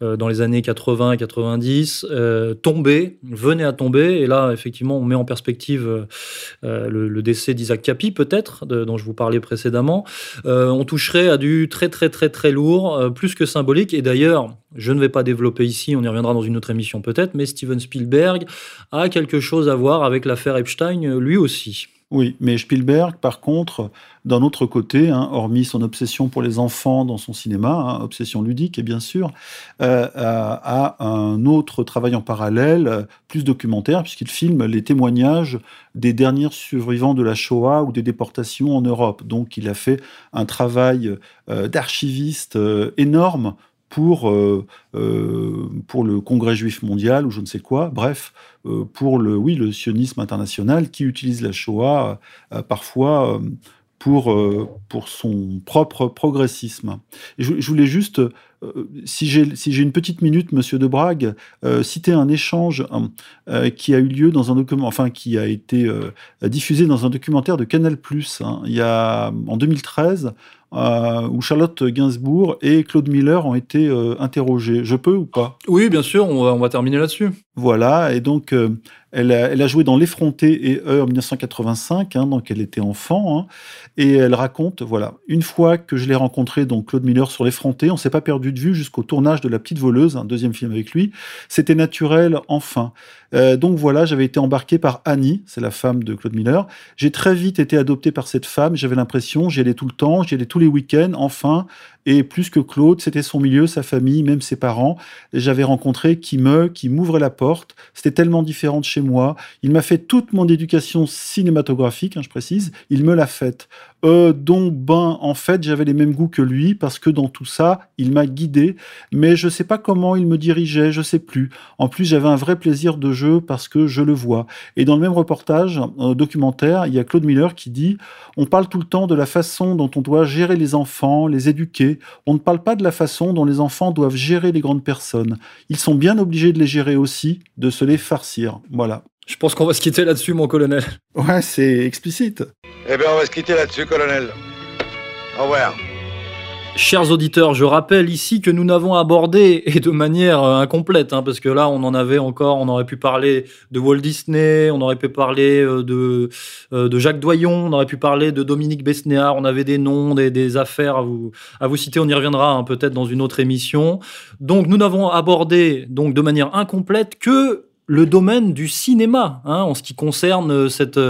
dans les années 80-90, tombait, venait à tomber, et là, effectivement, on met en perspective le, décès d'Isaac Capi, peut-être, dont je vous parlais précédemment, on toucherait à du très, très, très, très lourd, plus que symbolique. Et d'ailleurs, je ne vais pas développer ici, on y reviendra dans une autre émission peut-être, mais Steven Spielberg a quelque chose à voir avec l'affaire Epstein lui aussi. Oui, mais Spielberg, par contre, d'un autre côté, hein, hormis son obsession pour les enfants dans son cinéma, hein, obsession ludique et bien sûr, euh, a, un autre travail en parallèle, plus documentaire, puisqu'il filme les témoignages des derniers survivants de la Shoah ou des déportations en Europe. Donc il a fait un travail euh, d'archiviste euh, énorme pour, le Congrès juif mondial ou je ne sais quoi, bref, pour le, oui, le sionisme international qui utilise la Shoah parfois pour, pour son propre progressisme. je, voulais juste, si j'ai si une petite minute, Monsieur de Brague, citer un échange qui a eu lieu dans un document, enfin qui a été diffusé dans un documentaire de Canal+, hein, il y a, en 2013, euh, où Charlotte Gainsbourg et Claude Miller ont été euh, interrogés. Je peux ou pas? Oui, bien sûr, on va, on va terminer là-dessus. Voilà, et donc euh, elle, a, elle, a, joué dans L'Effronté et Eux en 1985, hein, donc elle était enfant, hein, et elle raconte, voilà, une fois que je l'ai rencontré, donc Claude Miller sur L'Effronté, on s'est pas perdu de vue jusqu'au tournage de La Petite Voleuse, un deuxième film avec lui, c'était naturel, enfin. Euh, donc voilà, j'avais été embarqué par Annie, c'est la femme de Claude Miller. J'ai très vite été adopté par cette femme. J'avais l'impression, j'y allais tout le temps, j'y allais tous les week-ends. Enfin, et plus que Claude, c'était son milieu, sa famille, même ses parents. J'avais rencontré qui me, qui m'ouvrait la porte. C'était tellement différent de chez moi. Il m'a fait toute mon éducation cinématographique, hein, je précise. Il me l'a faite. Euh, donc, ben, en fait, j'avais les mêmes goûts que lui parce que dans tout ça, il m'a guidé. Mais je sais pas comment il me dirigeait, je sais plus. En plus, j'avais un vrai plaisir de jeu parce que je le vois. Et dans le même reportage euh, documentaire, il y a Claude Miller qui dit on parle tout le temps de la façon dont on doit gérer les enfants, les éduquer on ne parle pas de la façon dont les enfants doivent gérer les grandes personnes. Ils sont bien obligés de les gérer aussi, de se les farcir. Voilà. Je pense qu'on va se quitter là-dessus, mon colonel. Ouais, c'est explicite. Eh bien, on va se quitter là-dessus, colonel. Au revoir. Chers auditeurs, je rappelle ici que nous n'avons abordé, et de manière euh, incomplète, hein, parce que là, on en avait encore, on aurait pu parler de Walt Disney, on aurait pu parler euh, de, euh, de Jacques Doyon, on aurait pu parler de Dominique Besnéard, on avait des noms, des, affaires à vous, à vous citer, on y reviendra hein, peut-être dans une autre émission. Donc, nous n'avons abordé donc de manière incomplète que le domaine du cinéma, hein, en ce qui concerne cette,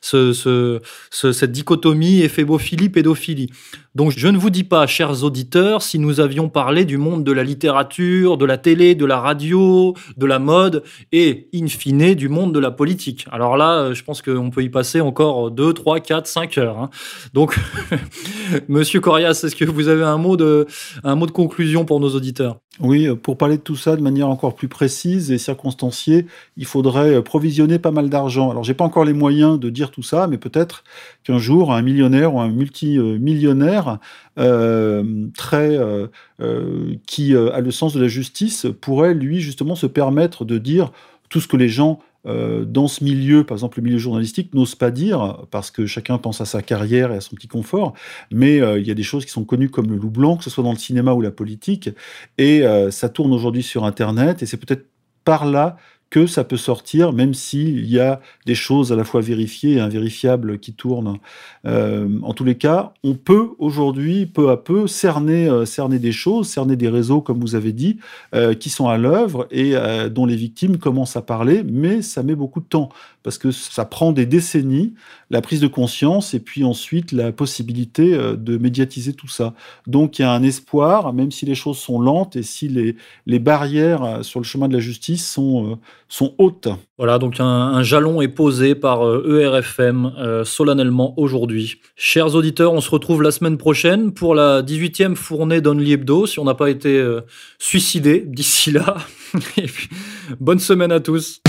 ce, ce, cette dichotomie éphébophilie-pédophilie. Donc je ne vous dis pas, chers auditeurs, si nous avions parlé du monde de la littérature, de la télé, de la radio, de la mode et, in fine, du monde de la politique. Alors là, euh, je pense qu'on peut y passer encore 2, 3, 4, 5 heures. Hein. Donc, Monsieur Corias, est-ce que vous avez un mot, de, un mot de conclusion pour nos auditeurs? Oui, euh, pour parler de tout ça de manière encore plus précise et circonstanciée, il faudrait euh, provisionner pas mal d'argent. Alors, j'ai pas encore les moyens de dire tout ça, mais peut-être qu'un jour, un millionnaire ou un multimillionnaire euh, très euh, euh, qui a le sens de la justice pourrait lui justement se permettre de dire tout ce que les gens dans ce milieu, par exemple le milieu journalistique, n'osent pas dire, parce que chacun pense à sa carrière et à son petit confort, mais il y a des choses qui sont connues comme le loup blanc, que ce soit dans le cinéma ou la politique, et ça tourne aujourd'hui sur Internet, et c'est peut-être par là que ça peut sortir, même s'il y a des choses à la fois vérifiées et invérifiables qui tournent. Euh, en tous les cas, on peut aujourd'hui, peu à peu, cerner, euh, cerner des choses, cerner des réseaux, comme vous avez dit, euh, qui sont à l'œuvre et dont les victimes commencent à parler, mais ça met beaucoup de temps parce que ça prend des décennies, la prise de conscience et puis ensuite la possibilité de médiatiser tout ça. Donc il y a un espoir, même si les choses sont lentes et si les, les barrières sur le chemin de la justice sont, sont hautes. Voilà, donc un, jalon est posé par ERFM e euh, solennellement aujourd'hui. Chers auditeurs, on se retrouve la semaine prochaine pour la 18e fournée d'Only Hebdo, si on n'a pas été euh, suicidé d'ici là. bonne semaine à tous.